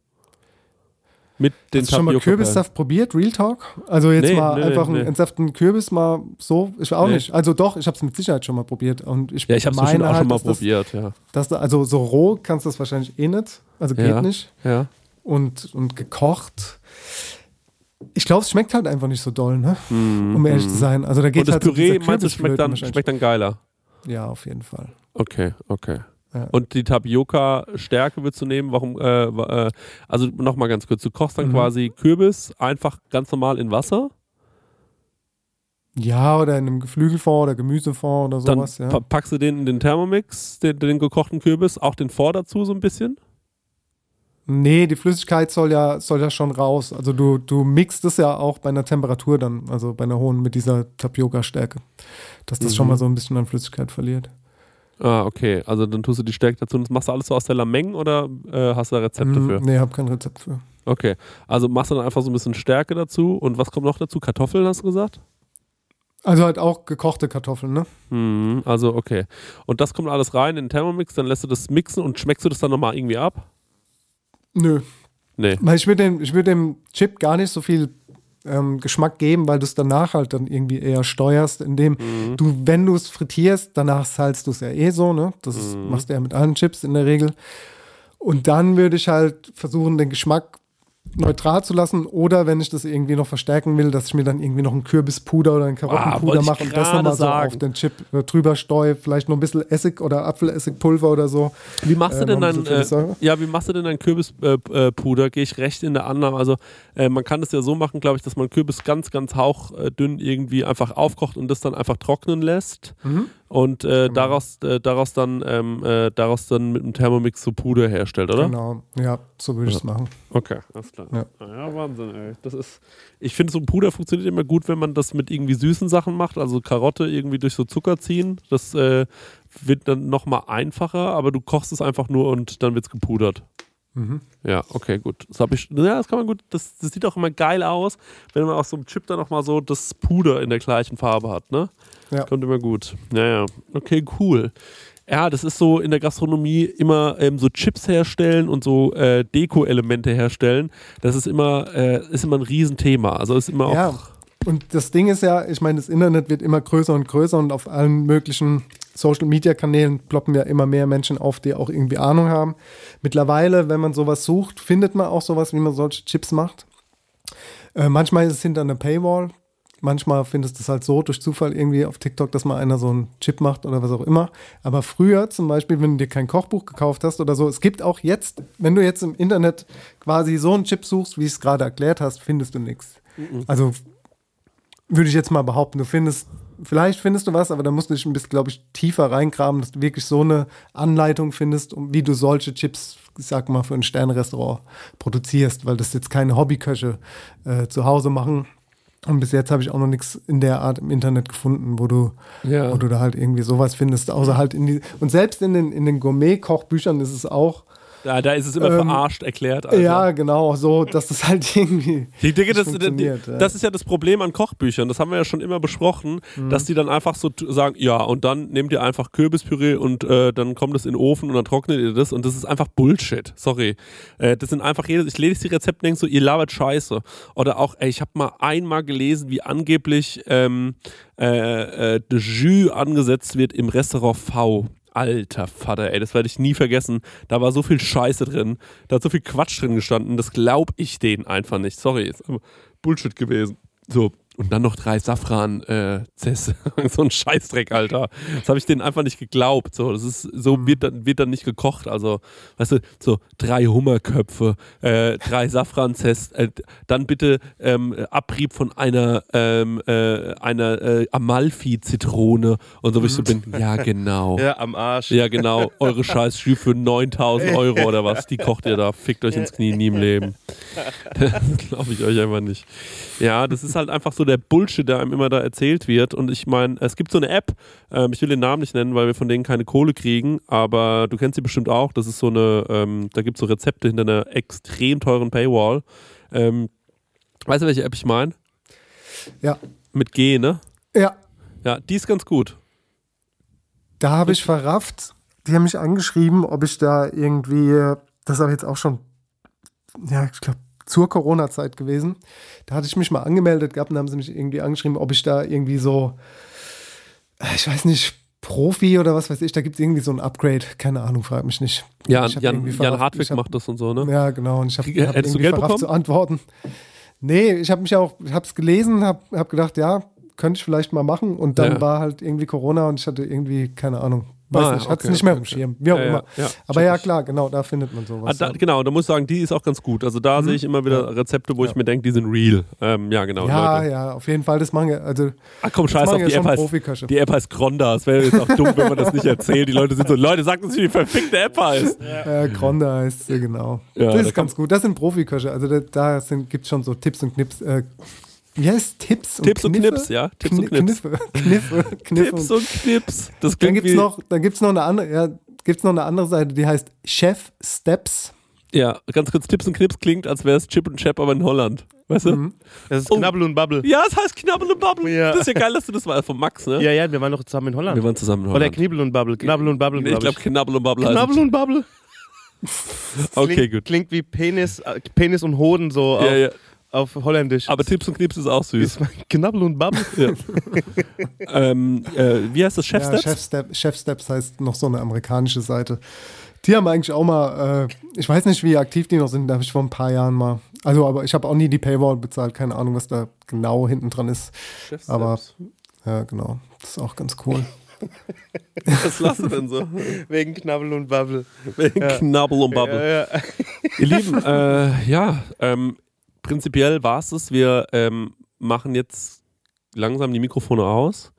S6: Mit den
S2: Hast du schon mal. Kürbissaft probiert, Real Talk? Also jetzt
S6: Nee,
S2: mal
S6: nee,
S2: einfach
S6: nee.
S2: einen entsaften Kürbis mal so, ich auch nicht. Also doch, ich habe es mit Sicherheit schon mal probiert und ich
S6: Ja, ich habe es auch
S2: halt,
S6: schon mal
S2: dass das,
S6: probiert, ja.
S2: Dass du, also so roh kannst du das wahrscheinlich eh nicht, also geht
S6: Ja.
S2: nicht.
S6: Ja.
S2: Und, und gekocht. Ich glaube, es schmeckt halt einfach nicht so doll, ne? um ehrlich zu sein. Also da geht
S6: Und das
S2: halt so
S6: Püree, meinst du, schmeckt dann, schmeckt dann geiler?
S2: Ja, auf jeden Fall.
S6: Okay, okay.
S2: Ja.
S6: Und die Tapioca-Stärke würdest du nehmen, warum, äh, äh, also nochmal ganz kurz, du kochst dann
S2: Mhm.
S6: quasi Kürbis einfach ganz normal in Wasser,
S2: Ja, oder in einem Geflügelfond oder Gemüsefond oder
S6: dann
S2: sowas, ja.
S6: pa- packst du den in den Thermomix, den, den gekochten Kürbis, auch den Fond dazu so ein bisschen.
S2: Nee, die Flüssigkeit soll ja, soll ja schon raus. Also du, du mixt es ja auch bei einer Temperatur dann, also bei einer hohen mit dieser Tapioca-Stärke. Dass das schon
S6: Mhm.
S2: mal so ein bisschen an Flüssigkeit verliert.
S6: Ah, okay. Also dann tust du die Stärke dazu und das machst du alles so aus der Lameng oder äh, hast du da Rezepte
S2: Mm,
S6: für?
S2: Nee, hab kein Rezept für.
S6: Okay. Also machst du dann einfach so ein bisschen Stärke dazu und was kommt noch dazu? Kartoffeln hast du gesagt?
S2: Also halt auch gekochte Kartoffeln, ne?
S6: Mhm, also okay. Und das kommt alles rein in den Thermomix, dann lässt du das mixen und schmeckst du das dann nochmal irgendwie ab?
S2: Nö.
S6: Nee.
S2: Weil ich würde dem, ich dem Chip gar nicht so viel ähm, Geschmack geben, weil du es danach halt dann irgendwie eher steuerst, indem
S6: Mhm.
S2: du, wenn du es frittierst, danach salzt du es ja eh so, ne? Das
S6: Mhm.
S2: machst du ja mit allen Chips in der Regel. Und dann würde ich halt versuchen, den Geschmack neutral zu lassen oder wenn ich das irgendwie noch verstärken will, dass ich mir dann irgendwie noch ein Kürbispuder oder ein
S6: Ah,
S2: Karottenpuder
S6: ich
S2: mache und das nochmal so auf den Chip äh, drüber streue, vielleicht noch ein bisschen Essig oder Apfelessigpulver oder so.
S6: Wie machst du
S2: Äh,
S6: denn
S2: für die
S6: äh, ja, wie machst du denn dein Kürbispuder? Äh, Puder? Gehe ich recht in der Annahme. Also äh, man kann es ja so machen, glaube ich, dass man Kürbis ganz, ganz hauchdünn irgendwie einfach aufkocht und das dann einfach trocknen lässt und äh,
S2: Genau.
S6: daraus, äh, daraus dann ähm, äh, daraus dann mit einem Thermomix so Puder herstellt, oder?
S2: Genau, ja, so würde ich es machen.
S6: Okay, alles klar.
S2: Ja.
S6: Ja, Wahnsinn, ey. Das ist, ich finde, so ein Puder funktioniert immer gut, wenn man das mit irgendwie süßen Sachen macht, also Karotte irgendwie durch so Zucker ziehen. Das äh, wird dann nochmal einfacher, aber du kochst es einfach nur und dann wird es gepudert.
S2: Mhm.
S6: Ja, okay, gut. Das habe ich, ja, das kann man gut, das, das sieht auch immer geil aus, wenn man aus so einem Chip dann nochmal so das Puder in der gleichen Farbe hat, ne?
S2: Ja.
S6: Kommt immer gut. Naja, okay, cool. Ja, das ist so in der Gastronomie immer ähm, so Chips herstellen und so äh, Deko-Elemente herstellen. Das ist immer, äh, ist immer ein Riesenthema. Also ist immer
S2: Ja.
S6: auch.
S2: Und das Ding ist ja, ich meine, das Internet wird immer größer und größer und auf allen möglichen Social Media Kanälen ploppen ja immer mehr Menschen auf, die auch irgendwie Ahnung haben. Mittlerweile, wenn man sowas sucht, findet man auch sowas, wie man solche Chips macht. Äh, manchmal ist es hinter einer Paywall. Manchmal findest du es halt so durch Zufall irgendwie auf TikTok, dass mal einer so einen Chip macht oder was auch immer. Aber früher zum Beispiel, wenn du dir kein Kochbuch gekauft hast oder so, es gibt auch jetzt, wenn du jetzt im Internet quasi so einen Chip suchst, wie ich es gerade erklärt hast, findest du nichts. Also würde ich jetzt mal behaupten, du findest, vielleicht findest du was, aber da musst du dich ein bisschen, glaube ich, tiefer reingraben, dass du wirklich so eine Anleitung findest, um, wie du solche Chips, ich sag mal, für ein Sternrestaurant produzierst, weil das jetzt keine Hobbyköche äh, zu Hause machen. Und bis jetzt habe ich auch noch nichts in der Art im Internet gefunden, wo du,
S6: Ja.
S2: wo du da halt irgendwie sowas findest, außer halt in die, und selbst in den, in den Gourmet-Kochbüchern ist es auch,
S6: Ja, da ist es immer
S2: Ähm,
S6: verarscht erklärt. Also.
S2: ja, genau, so, dass das halt irgendwie.
S6: Ich denke, das,
S2: funktioniert,
S6: das,
S2: ja.
S6: das ist ja das Problem an Kochbüchern. Das haben wir ja schon immer besprochen,
S2: Mhm.
S6: dass die dann einfach so sagen, ja, und dann nehmt ihr einfach Kürbispüree und äh, dann kommt es in den Ofen und dann trocknet ihr das und das ist einfach Bullshit. Sorry. Äh, das sind einfach jedes, ich lese die Rezepte und denke so, ihr labert Scheiße. Oder auch, ey, ich habe mal einmal gelesen, wie angeblich ähm, äh, äh, de Jus angesetzt wird im Restaurant V. Alter Vater, ey, das werde ich nie vergessen. Da war so viel Scheiße drin. Da hat so viel Quatsch drin gestanden. Das glaube ich denen einfach nicht. Sorry, ist Bullshit gewesen. So, und dann noch drei Safran äh, Zess. so ein Scheißdreck, Alter. Das habe ich denen einfach nicht geglaubt. So, das ist, so wird dann, wird dann nicht gekocht. Also, weißt du, so drei Hummerköpfe, äh, drei Safran Zess, äh, dann bitte ähm, Abrieb von einer, ähm, äh, einer äh, Amalfi-Zitrone und so, wie ich so bin. Ja, genau.
S7: Ja, am Arsch.
S6: Ja, genau. Eure scheiß für 9000 Euro oder was. Die kocht ihr da. Fickt euch ins Knie, nie im Leben. Das glaube ich euch einfach nicht. Ja, das ist halt einfach so der Bullshit, der einem immer da erzählt wird. Und ich meine, es gibt so eine App, ähm, ich will den Namen nicht nennen, weil wir von denen keine Kohle kriegen, aber du kennst sie bestimmt auch. Das ist so eine, ähm, da gibt es so Rezepte hinter einer extrem teuren Paywall. Ähm, weißt du, welche App ich meine?
S2: Ja.
S6: Mit G, ne?
S2: Ja,
S6: Ja, die ist ganz gut.
S2: Da habe ich verrafft. Die haben mich angeschrieben, ob ich da irgendwie, das ist aber jetzt auch schon, ja, ich glaube, zur Corona-Zeit gewesen. Da hatte ich mich mal angemeldet gehabt und haben sie mich irgendwie angeschrieben, ob ich da irgendwie so, äh, ich weiß nicht, Profi oder was weiß ich, da gibt es irgendwie so ein Upgrade. Keine Ahnung, frag mich nicht. Hab
S6: Jan, Jan. Hartwig
S2: hab-
S6: macht das und so, ne?
S2: Ja, genau. Und ich habe hab
S6: hättest
S2: irgendwie
S6: Geld
S2: verrafft zu antworten. Nee, ich habe mich auch, ich habe es gelesen, habe hab gedacht, ja, könnte ich vielleicht mal machen. Und dann
S6: Ja.
S2: war halt irgendwie Corona und ich hatte irgendwie, keine Ahnung, Weiß
S6: Ah,
S2: nicht, hat es
S6: okay,
S2: nicht mehr
S6: okay,
S2: im Schirm. Wie auch
S6: Ja, ja,
S2: immer.
S6: ja,
S2: Aber
S6: check
S2: ja, klar, genau, da findet man
S6: Ah,
S2: sowas.
S6: da, genau, da muss ich sagen, die ist auch ganz gut. Also da sehe ich immer wieder Rezepte, wo ich mir denke, die sind real. Ähm, ja, genau.
S2: ja,
S6: Leute.
S2: ja, auf jeden Fall, das machen wir. Also,
S6: Ach komm, scheiß auf, die
S2: ja
S6: App
S2: schon
S6: heißt,
S2: Profiköche.
S6: die App heißt Gronda. Es wäre jetzt auch dumm, wenn man das nicht erzählt. Die Leute sind so, Leute, sagt uns, wie die verfickte App heißt.
S2: Äh, Gronda heißt sie, genau.
S6: Ja,
S2: das
S6: da
S2: ist ganz gut. Das sind Profiköche. Also da, da gibt es schon so Tipps und Knips. Äh, wie heißt Tipps und
S6: Tipps und
S2: Kniffe?
S6: Knips, ja. Tipps und
S2: Kni-
S6: Knips.
S2: Kniffe, Kniffe, Kniffe.
S6: Tipps und Knips. Das
S2: dann
S6: klingt
S2: gibt es
S6: wie,
S2: noch, dann gibt's noch eine andere, ja, gibt's noch eine andere Seite, die heißt Chef Steps.
S6: ja, ganz kurz, Tipps und Knips klingt, als wäre es Chip und Chap, aber in Holland. Weißt du?
S2: Mhm.
S7: Das ist
S6: Oh.
S7: Knabbel und Bubble.
S6: Ja, es heißt Knabbel und Bubble.
S7: Ja.
S6: Das ist ja geil, dass du das war von Max, ne?
S7: Ja, ja, wir waren doch zusammen in Holland.
S6: Wir waren zusammen in
S7: Oder
S6: Holland.
S7: Knibbel und Bubble. Knabbel und Bubble,
S6: Nee, ich
S7: glaub
S6: glaube, Knabbel und Bubble
S7: Knabbel
S6: heißt
S7: und Bubble.
S6: Okay,
S7: klingt,
S6: gut.
S7: Klingt wie Penis, äh, Penis und Hoden so
S6: Ja,
S7: auf,
S6: ja.
S7: Auf Holländisch.
S6: Aber Tipps und Knips ist auch süß.
S7: Knabbel und Bubble.
S6: Ja. ähm, äh, wie heißt das? Chef
S2: Ja,
S6: Steps?
S2: Chef, Step, Chef Steps heißt noch so eine amerikanische Seite. Die haben eigentlich auch mal, äh, ich weiß nicht, wie aktiv die noch sind, da habe ich vor ein paar Jahren mal. Also, aber ich habe auch nie die Paywall bezahlt, keine Ahnung, was da genau hinten dran ist.
S6: Chef
S2: Aber-
S6: Steps.
S2: Ja, genau. Das ist auch ganz cool.
S6: Was du denn so?
S7: Wegen Knabbel und Bubble.
S6: Wegen Knabbel und Bubble.
S7: Ja, ja.
S6: Ihr Lieben, äh, ja, ähm, prinzipiell war es es. Wir ähm, machen jetzt langsam die Mikrofone aus.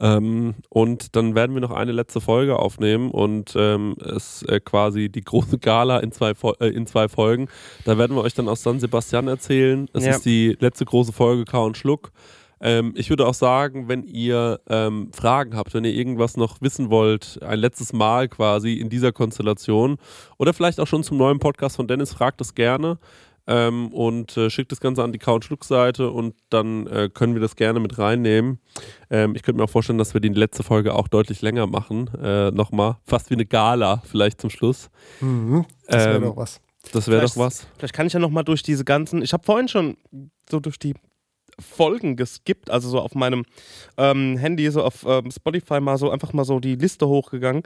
S6: Ähm, und dann werden wir noch eine letzte Folge aufnehmen und ähm, es äh, quasi die große Gala in zwei, äh, in zwei Folgen. Da werden wir euch dann aus San Sebastian erzählen. Es
S7: Ja.
S6: ist die letzte große Folge K und Schluck. Ähm, ich würde auch sagen, wenn ihr ähm, Fragen habt, wenn ihr irgendwas noch wissen wollt, ein letztes Mal quasi in dieser Konstellation oder vielleicht auch schon zum neuen Podcast von Dennis, fragt es gerne ähm, und äh, schickt das Ganze an die Couch Schluck Seite und dann äh, können wir das gerne mit reinnehmen. Ähm, ich könnte mir auch vorstellen, dass wir die letzte Folge auch deutlich länger machen. Äh, Nochmal, fast wie eine Gala vielleicht zum Schluss.
S2: Mhm. Das wäre
S6: Ähm,
S2: doch was.
S6: Das wäre doch
S7: Vielleicht-
S6: was.
S7: Vielleicht kann ich ja noch mal durch diese ganzen. Ich habe vorhin schon so durch die Folgen geskippt, also so auf meinem ähm, Handy, so auf ähm, Spotify mal so einfach mal so die Liste hochgegangen.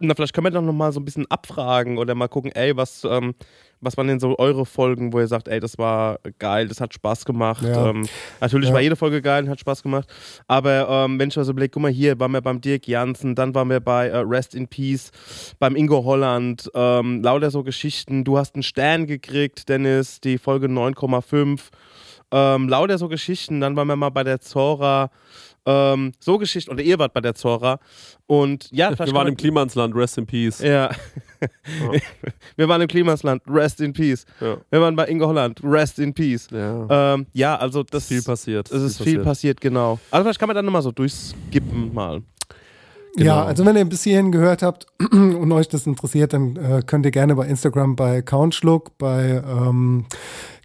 S7: Na, vielleicht können wir dann noch mal so ein bisschen abfragen oder mal gucken, ey, was, ähm, was waren denn so eure Folgen, wo ihr sagt, ey, das war geil, das hat Spaß gemacht.
S2: Ja.
S7: Ähm, natürlich
S2: Ja.
S7: war jede Folge geil und hat Spaß gemacht. Aber ähm, wenn ich mal so überlege, guck mal, hier waren wir beim Dirk Jansen, dann waren wir bei äh, Rest in Peace, beim Ingo Holland, ähm, lauter so Geschichten. Du hast einen Stern gekriegt, Dennis, die Folge 9,5. Ähm, lauter so Geschichten. Dann waren wir mal bei der Zora. Ähm, so Geschichten, oder ihr wart bei der Zora. Und ja,
S6: Wir waren im Klimansland, rest in peace.
S7: ja. wir waren im Klimasland, rest in peace.
S6: Ja.
S7: Wir waren bei Ingo Holland, rest in peace.
S6: Ja.
S7: Ähm, ja, also das
S6: viel passiert.
S7: es ist viel passiert, genau. Also vielleicht kann man dann nochmal so durchskippen mal.
S6: Genau.
S2: Ja, also wenn ihr bis hierhin gehört habt und euch das interessiert, dann äh, könnt ihr gerne bei Instagram bei Countschluck, bei ähm,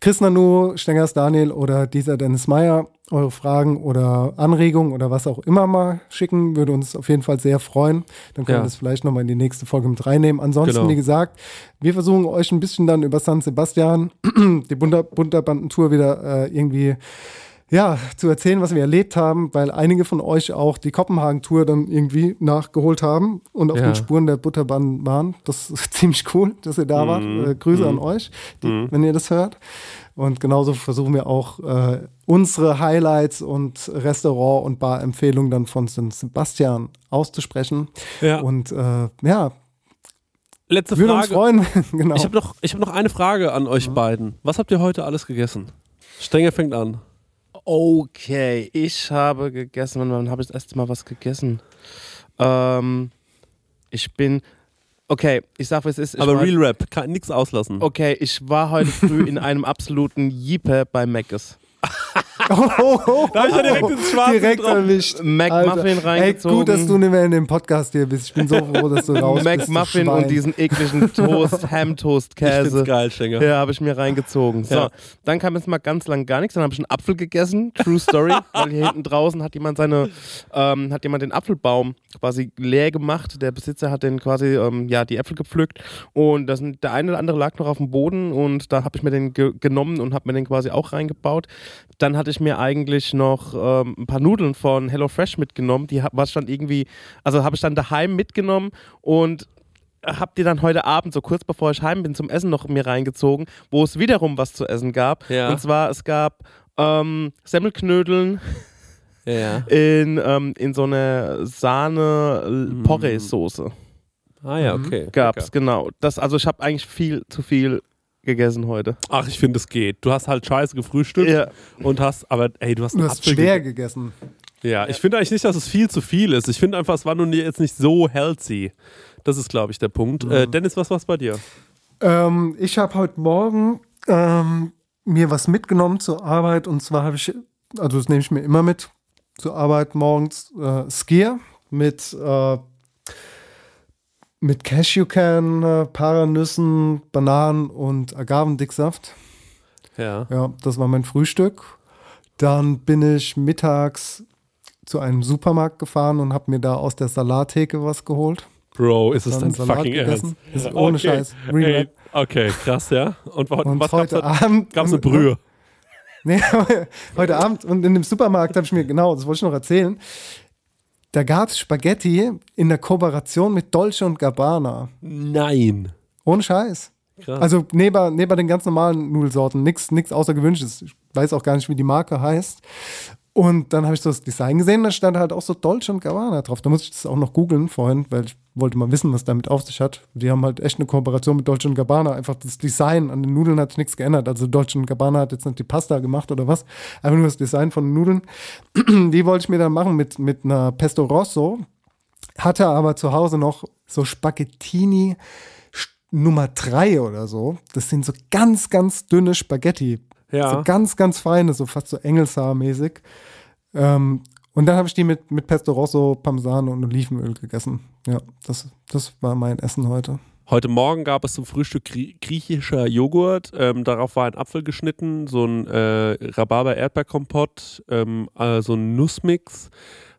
S2: Chris Nanu, Stengers Daniel oder dieser Dennis Meyer eure Fragen oder Anregungen oder was auch immer mal schicken. Würde uns auf jeden Fall sehr freuen. Dann können
S6: Ja.
S2: wir das vielleicht nochmal in die nächste Folge mit reinnehmen. Ansonsten,
S6: Genau.
S2: wie gesagt, wir versuchen euch ein bisschen dann über San Sebastian, die Bunter Bunterbandentour wieder äh, irgendwie ja, zu erzählen, was wir erlebt haben, weil einige von euch auch die Kopenhagen-Tour dann irgendwie nachgeholt haben und auf
S6: Ja.
S2: den Spuren der Butterbahn waren. Das ist ziemlich cool, dass ihr da wart. Äh, Grüße an euch, die, wenn ihr das hört. Und genauso versuchen wir auch äh, unsere Highlights und Restaurant- und Bar-Empfehlungen dann von St. Sebastian auszusprechen.
S6: Ja.
S2: Und äh, ja,
S6: Letzte
S2: würde uns
S6: Frage.
S2: freuen. genau.
S6: Ich habe noch, ich hab noch eine Frage an euch beiden. Was habt ihr heute alles gegessen? Stenger fängt an.
S7: Okay, ich habe gegessen. Wann, wann habe ich das erste Mal was gegessen? Ähm, ich bin. Okay, ich sag, was es ist.
S6: Aber
S7: war,
S6: Real Rap, kann nichts auslassen.
S7: Okay, ich war heute früh in einem absoluten Jeeper bei Mc's.
S2: Oh, oh, oh,
S6: Da hab ich ja direkt ins Schwarze
S2: direkt
S6: getroffen.
S2: erwischt.
S7: McMuffin reingezogen.
S2: Ey, gut, dass du nicht mehr in dem Podcast hier bist. Ich bin so froh, dass du raus bist. du
S7: McMuffin und diesen ekligen Toast,
S6: Ich
S7: Ham-Toast-Käse.
S6: find's geil, Stenger.
S7: Ja, habe ich mir reingezogen. So,
S6: Ja.
S7: dann kam jetzt mal ganz lang gar nichts. Dann habe ich einen Apfel gegessen. True Story. weil hier hinten draußen hat jemand seine, ähm, hat jemand den Apfelbaum quasi leer gemacht. Der Besitzer hat den quasi, ähm, ja, die Äpfel gepflückt. Und das, der eine oder andere lag noch auf dem Boden. Und da habe ich mir den ge genommen und habe mir den quasi auch reingebaut. Dann hatte ich mir eigentlich noch ähm, ein paar Nudeln von HelloFresh mitgenommen. Die hab- was dann irgendwie, also habe ich dann daheim mitgenommen und habt ihr dann heute Abend, so kurz bevor ich heim bin, zum Essen noch mir reingezogen, wo es wiederum was zu essen gab.
S6: Ja.
S7: Und zwar, es gab ähm, Semmelknödeln
S6: Ja.
S7: in, ähm, in so einer Sahne-Porree-Soße.
S6: Ah ja, okay.
S7: Gab's,
S6: Lecker.
S7: genau. Das, also ich habe eigentlich viel zu viel gegessen heute.
S6: Ach, ich finde, es geht. Du hast halt scheiße gefrühstückt
S7: Ja.
S6: und hast, aber ey, du hast
S2: Du hast
S6: Apfel
S2: schwer
S6: gegessen.
S2: gegessen.
S6: Ja, ich finde eigentlich nicht, dass es viel zu viel ist. Ich finde einfach, es war nun jetzt nicht so healthy. Das ist, glaube ich, der Punkt. Äh, Dennis, was war's bei dir?
S2: Ähm, ich habe heute Morgen ähm, mir was mitgenommen zur Arbeit und zwar habe ich, also das nehme ich mir immer mit zur Arbeit morgens, äh, Skier mit, äh, mit Cashewkern, äh, Paranüssen, Bananen und Agavendicksaft.
S6: Ja.
S2: Ja, das war mein Frühstück. Dann bin ich mittags zu einem Supermarkt gefahren und habe mir da aus der Salattheke was geholt.
S6: Bro, ist es
S2: Dann
S6: fucking
S2: gegessen.
S6: Ernst?
S2: Ist ohne Scheiß. Real
S6: Ey, okay, krass, ja. Und,
S2: Und
S6: was gab's
S2: heute
S6: da?
S2: Abend.
S6: Gab's eine Brühe?
S2: Nee, heute Abend und in dem Supermarkt habe ich mir, genau, das wollte ich noch erzählen. Da gab es Spaghetti in der Kooperation mit Dolce und Gabbana.
S6: Nein.
S2: Ohne Scheiß.
S6: Krass.
S2: Also neben, neben den ganz normalen Nudelsorten, nichts nix Außergewöhnliches. Ich weiß auch gar nicht, wie die Marke heißt. Und dann habe ich so das Design gesehen, da stand halt auch so Dolce und Gabbana drauf. Da muss ich das auch noch googeln vorhin, weil ich wollte mal wissen, was damit auf sich hat. Die haben halt echt eine Kooperation mit Dolce und Gabbana. Einfach das Design an den Nudeln hat sich nichts geändert. Also Dolce und Gabbana hat jetzt nicht die Pasta gemacht oder was. Einfach nur das Design von den Nudeln. Die wollte ich mir dann machen mit, mit einer Pesto Rosso. Hatte aber zu Hause noch so Spaghettini Nummer 3 oder so. Das sind so ganz, ganz dünne Spaghetti.
S6: Ja.
S2: So ganz, ganz feine, so fast so Engelshaar-mäßig. Ähm, und dann habe ich die mit, mit Pesto Rosso, Parmesan und Olivenöl gegessen. Ja, das, das war mein Essen heute.
S6: Heute Morgen gab es zum Frühstück grie griechischer Joghurt. Ähm, darauf war ein Apfel geschnitten, so ein äh, Rhabarber-Erdbeerkompott, ähm, äh, so ein Nussmix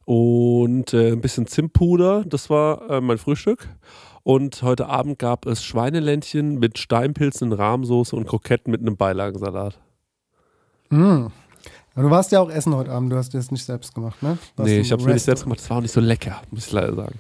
S6: und äh, ein bisschen Zimtpuder. Das war äh, mein Frühstück. Und heute Abend gab es Schweineländchen mit Steinpilzen, Rahmsoße und Kroketten mit einem Beilagensalat.
S2: Mm. Aber du warst ja auch essen heute Abend, du hast dir das nicht selbst gemacht, ne? Warst
S6: nee, ich habe es mir nicht selbst gemacht. Das war auch nicht so lecker, muss ich leider sagen.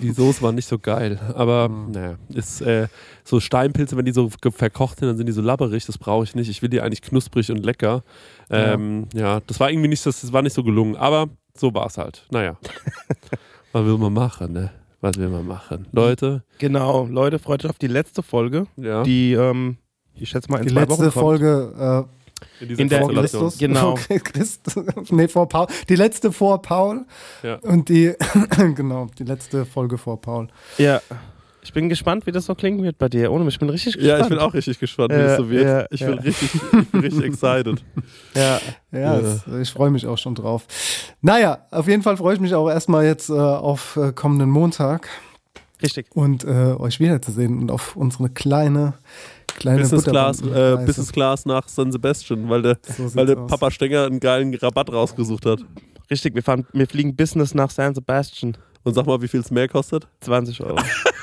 S6: Die Soße war nicht so geil. Aber
S2: Mhm.
S6: naja, ist äh, so Steinpilze, wenn die so verkocht sind, dann sind die so labberig. Das brauche ich nicht. Ich will die eigentlich knusprig und lecker. Ähm, ja. das war irgendwie nicht, das, das war nicht so gelungen. Aber so war es halt. Naja. Was will man machen, ne? Was will man machen? Leute,
S7: Genau, Leute, freut euch auf die letzte Folge,
S6: ja.
S7: die, ähm, ich schätze mal in
S2: Die
S7: zwei
S2: letzte
S7: Wochen kommt.
S2: Folge
S6: dieser
S7: in der-
S2: äh, vor
S6: Konstellation.
S2: Christus.
S7: Genau.
S2: Vor Christus. Nee, vor Paul. Die letzte vor Paul.
S6: Ja.
S2: Und die, genau, die letzte Folge vor Paul.
S7: Ja. Ich bin gespannt, wie das so klingen wird bei dir. Ohne mich, ich bin richtig gespannt.
S6: Ja, ich bin auch richtig gespannt, wie
S7: Ja,
S6: es so wird.
S7: ja,
S6: ich, bin
S7: ja.
S6: richtig, ich bin richtig excited.
S7: Ja.
S2: Ja,
S6: Ja.
S2: Es, ich freue mich auch schon drauf. Naja, auf jeden Fall freue ich mich auch erstmal jetzt äh, auf äh, kommenden Montag
S7: Richtig.
S2: und äh, euch wiederzusehen und auf unsere kleine, kleine
S6: Business Class, äh, Business Class nach San Sebastian, weil der,
S2: So
S6: weil der. Papa Stenger einen geilen Rabatt rausgesucht hat.
S7: Richtig, wir, fahren, wir fliegen Business nach San Sebastian.
S6: Und sag mal, wie viel es mehr kostet?
S7: 20 Euro.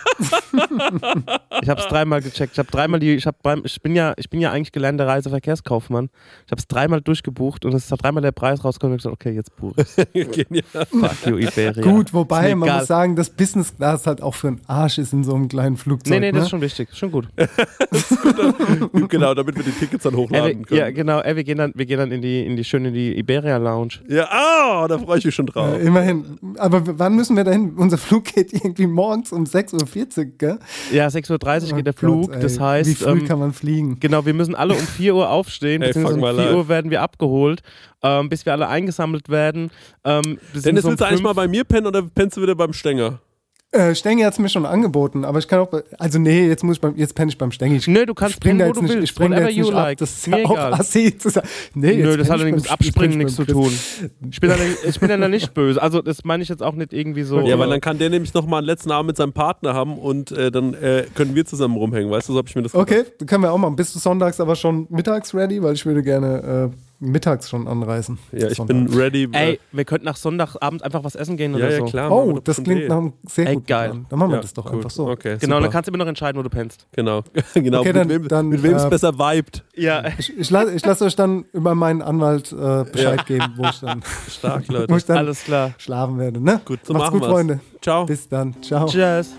S7: ich habe es dreimal gecheckt. Ich habe dreimal die, ich habe beim, ich bin ja, ich bin ja eigentlich gelernter Reiseverkehrskaufmann. Ich habe es dreimal durchgebucht und es hat dreimal der Preis rausgekommen. Und ich gesagt, okay, jetzt buche ich.
S6: Genial.
S7: Fuck you, Iberia.
S2: Gut, wobei man
S7: egal.
S2: muss sagen, das Business Class halt auch für einen Arsch ist in so einem kleinen Flugzeug.
S7: Nee, nee, das
S2: ne?
S7: ist schon wichtig. Schon gut.
S6: genau, damit wir die Tickets dann
S7: Ey,
S6: hochladen
S7: wir, ja,
S6: können.
S7: genau. Ey, wir gehen dann, wir gehen dann in die, in die schöne die Iberia Lounge.
S6: Ja, ah, da freue ich mich schon drauf.
S2: Äh, immerhin. Aber wann müssen wir dahin? Unser Flug geht irgendwie morgens um 6.40 Uhr, gell?
S7: Ja, 6.30 Uhr
S2: Oh
S7: geht der
S2: Gott,
S7: Flug.
S2: ey.
S7: das heißt,
S2: Wie früh
S7: ähm,
S2: kann man fliegen?
S7: Genau, wir müssen alle um 4 Uhr aufstehen,
S6: Ey,
S7: um
S6: my
S7: 4
S6: life.
S7: Uhr werden wir abgeholt, ähm, bis wir alle eingesammelt werden. Ähm,
S6: Dennis,
S7: so um
S6: willst du eigentlich mal bei mir pennen oder pennst du wieder beim Stenger?
S2: Äh, Stengi hat es mir schon angeboten, aber ich kann auch. Also, nee, jetzt, muss ich beim, jetzt penne ich beim Stengi. Ich
S7: Nö, du kannst
S2: spring da
S7: pennen, wo
S2: jetzt
S7: du
S2: nicht,
S7: willst,
S2: ich spring da
S7: whatever
S2: jetzt
S7: you
S2: nicht
S7: like.
S2: ab. Das ist
S7: Mir
S2: ja auch
S7: egal.
S2: assi zu sagen. Nee,
S7: Nö, das hat ja nichts mit Abspringen nichts zu tun. Ich bin, dann, ich bin dann nicht böse. Also, das meine ich jetzt auch nicht irgendwie so.
S6: Ja, weil dann kann der nämlich nochmal einen letzten Abend mit seinem Partner haben und äh, dann äh, können wir zusammen rumhängen. Weißt du, so habe ich mir das
S2: Okay, dann können wir auch machen. Bist du sonntags aber schon mittags ready? Weil ich würde gerne äh, mittags schon anreisen.
S6: Ja, ich
S2: Sonntag.
S6: bin ready.
S7: Ey, wir könnten nach Sonntagabend einfach was essen gehen
S6: ja,
S7: oder
S6: ja,
S7: so.
S6: klar.
S2: Oh, das klingt
S6: eh.
S2: nach einem sehr
S7: Ey,
S2: guten
S7: geil.
S2: Plan. Dann machen wir
S6: Ja,
S2: das doch
S6: cool.
S2: einfach so.
S6: Okay,
S7: Genau,
S6: super.
S7: dann kannst du immer noch entscheiden, wo du pennst.
S6: Genau, genau.
S2: Okay, dann-
S6: mit wem
S2: dann,
S6: mit wem es
S2: äh,
S6: besser vibet.
S7: Ja.
S2: Ich, ich, la ich lasse euch dann über meinen Anwalt äh, Bescheid geben, wo ich dann,
S6: Stark,
S2: wo
S6: Leute.
S2: ich dann
S7: Alles klar.
S2: schlafen werde. Ne?
S6: Gut, so
S2: Macht's
S6: machen
S2: gut,
S6: wir's.
S2: Freunde.
S6: Ciao.
S2: Bis dann. Ciao.
S7: Tschüss.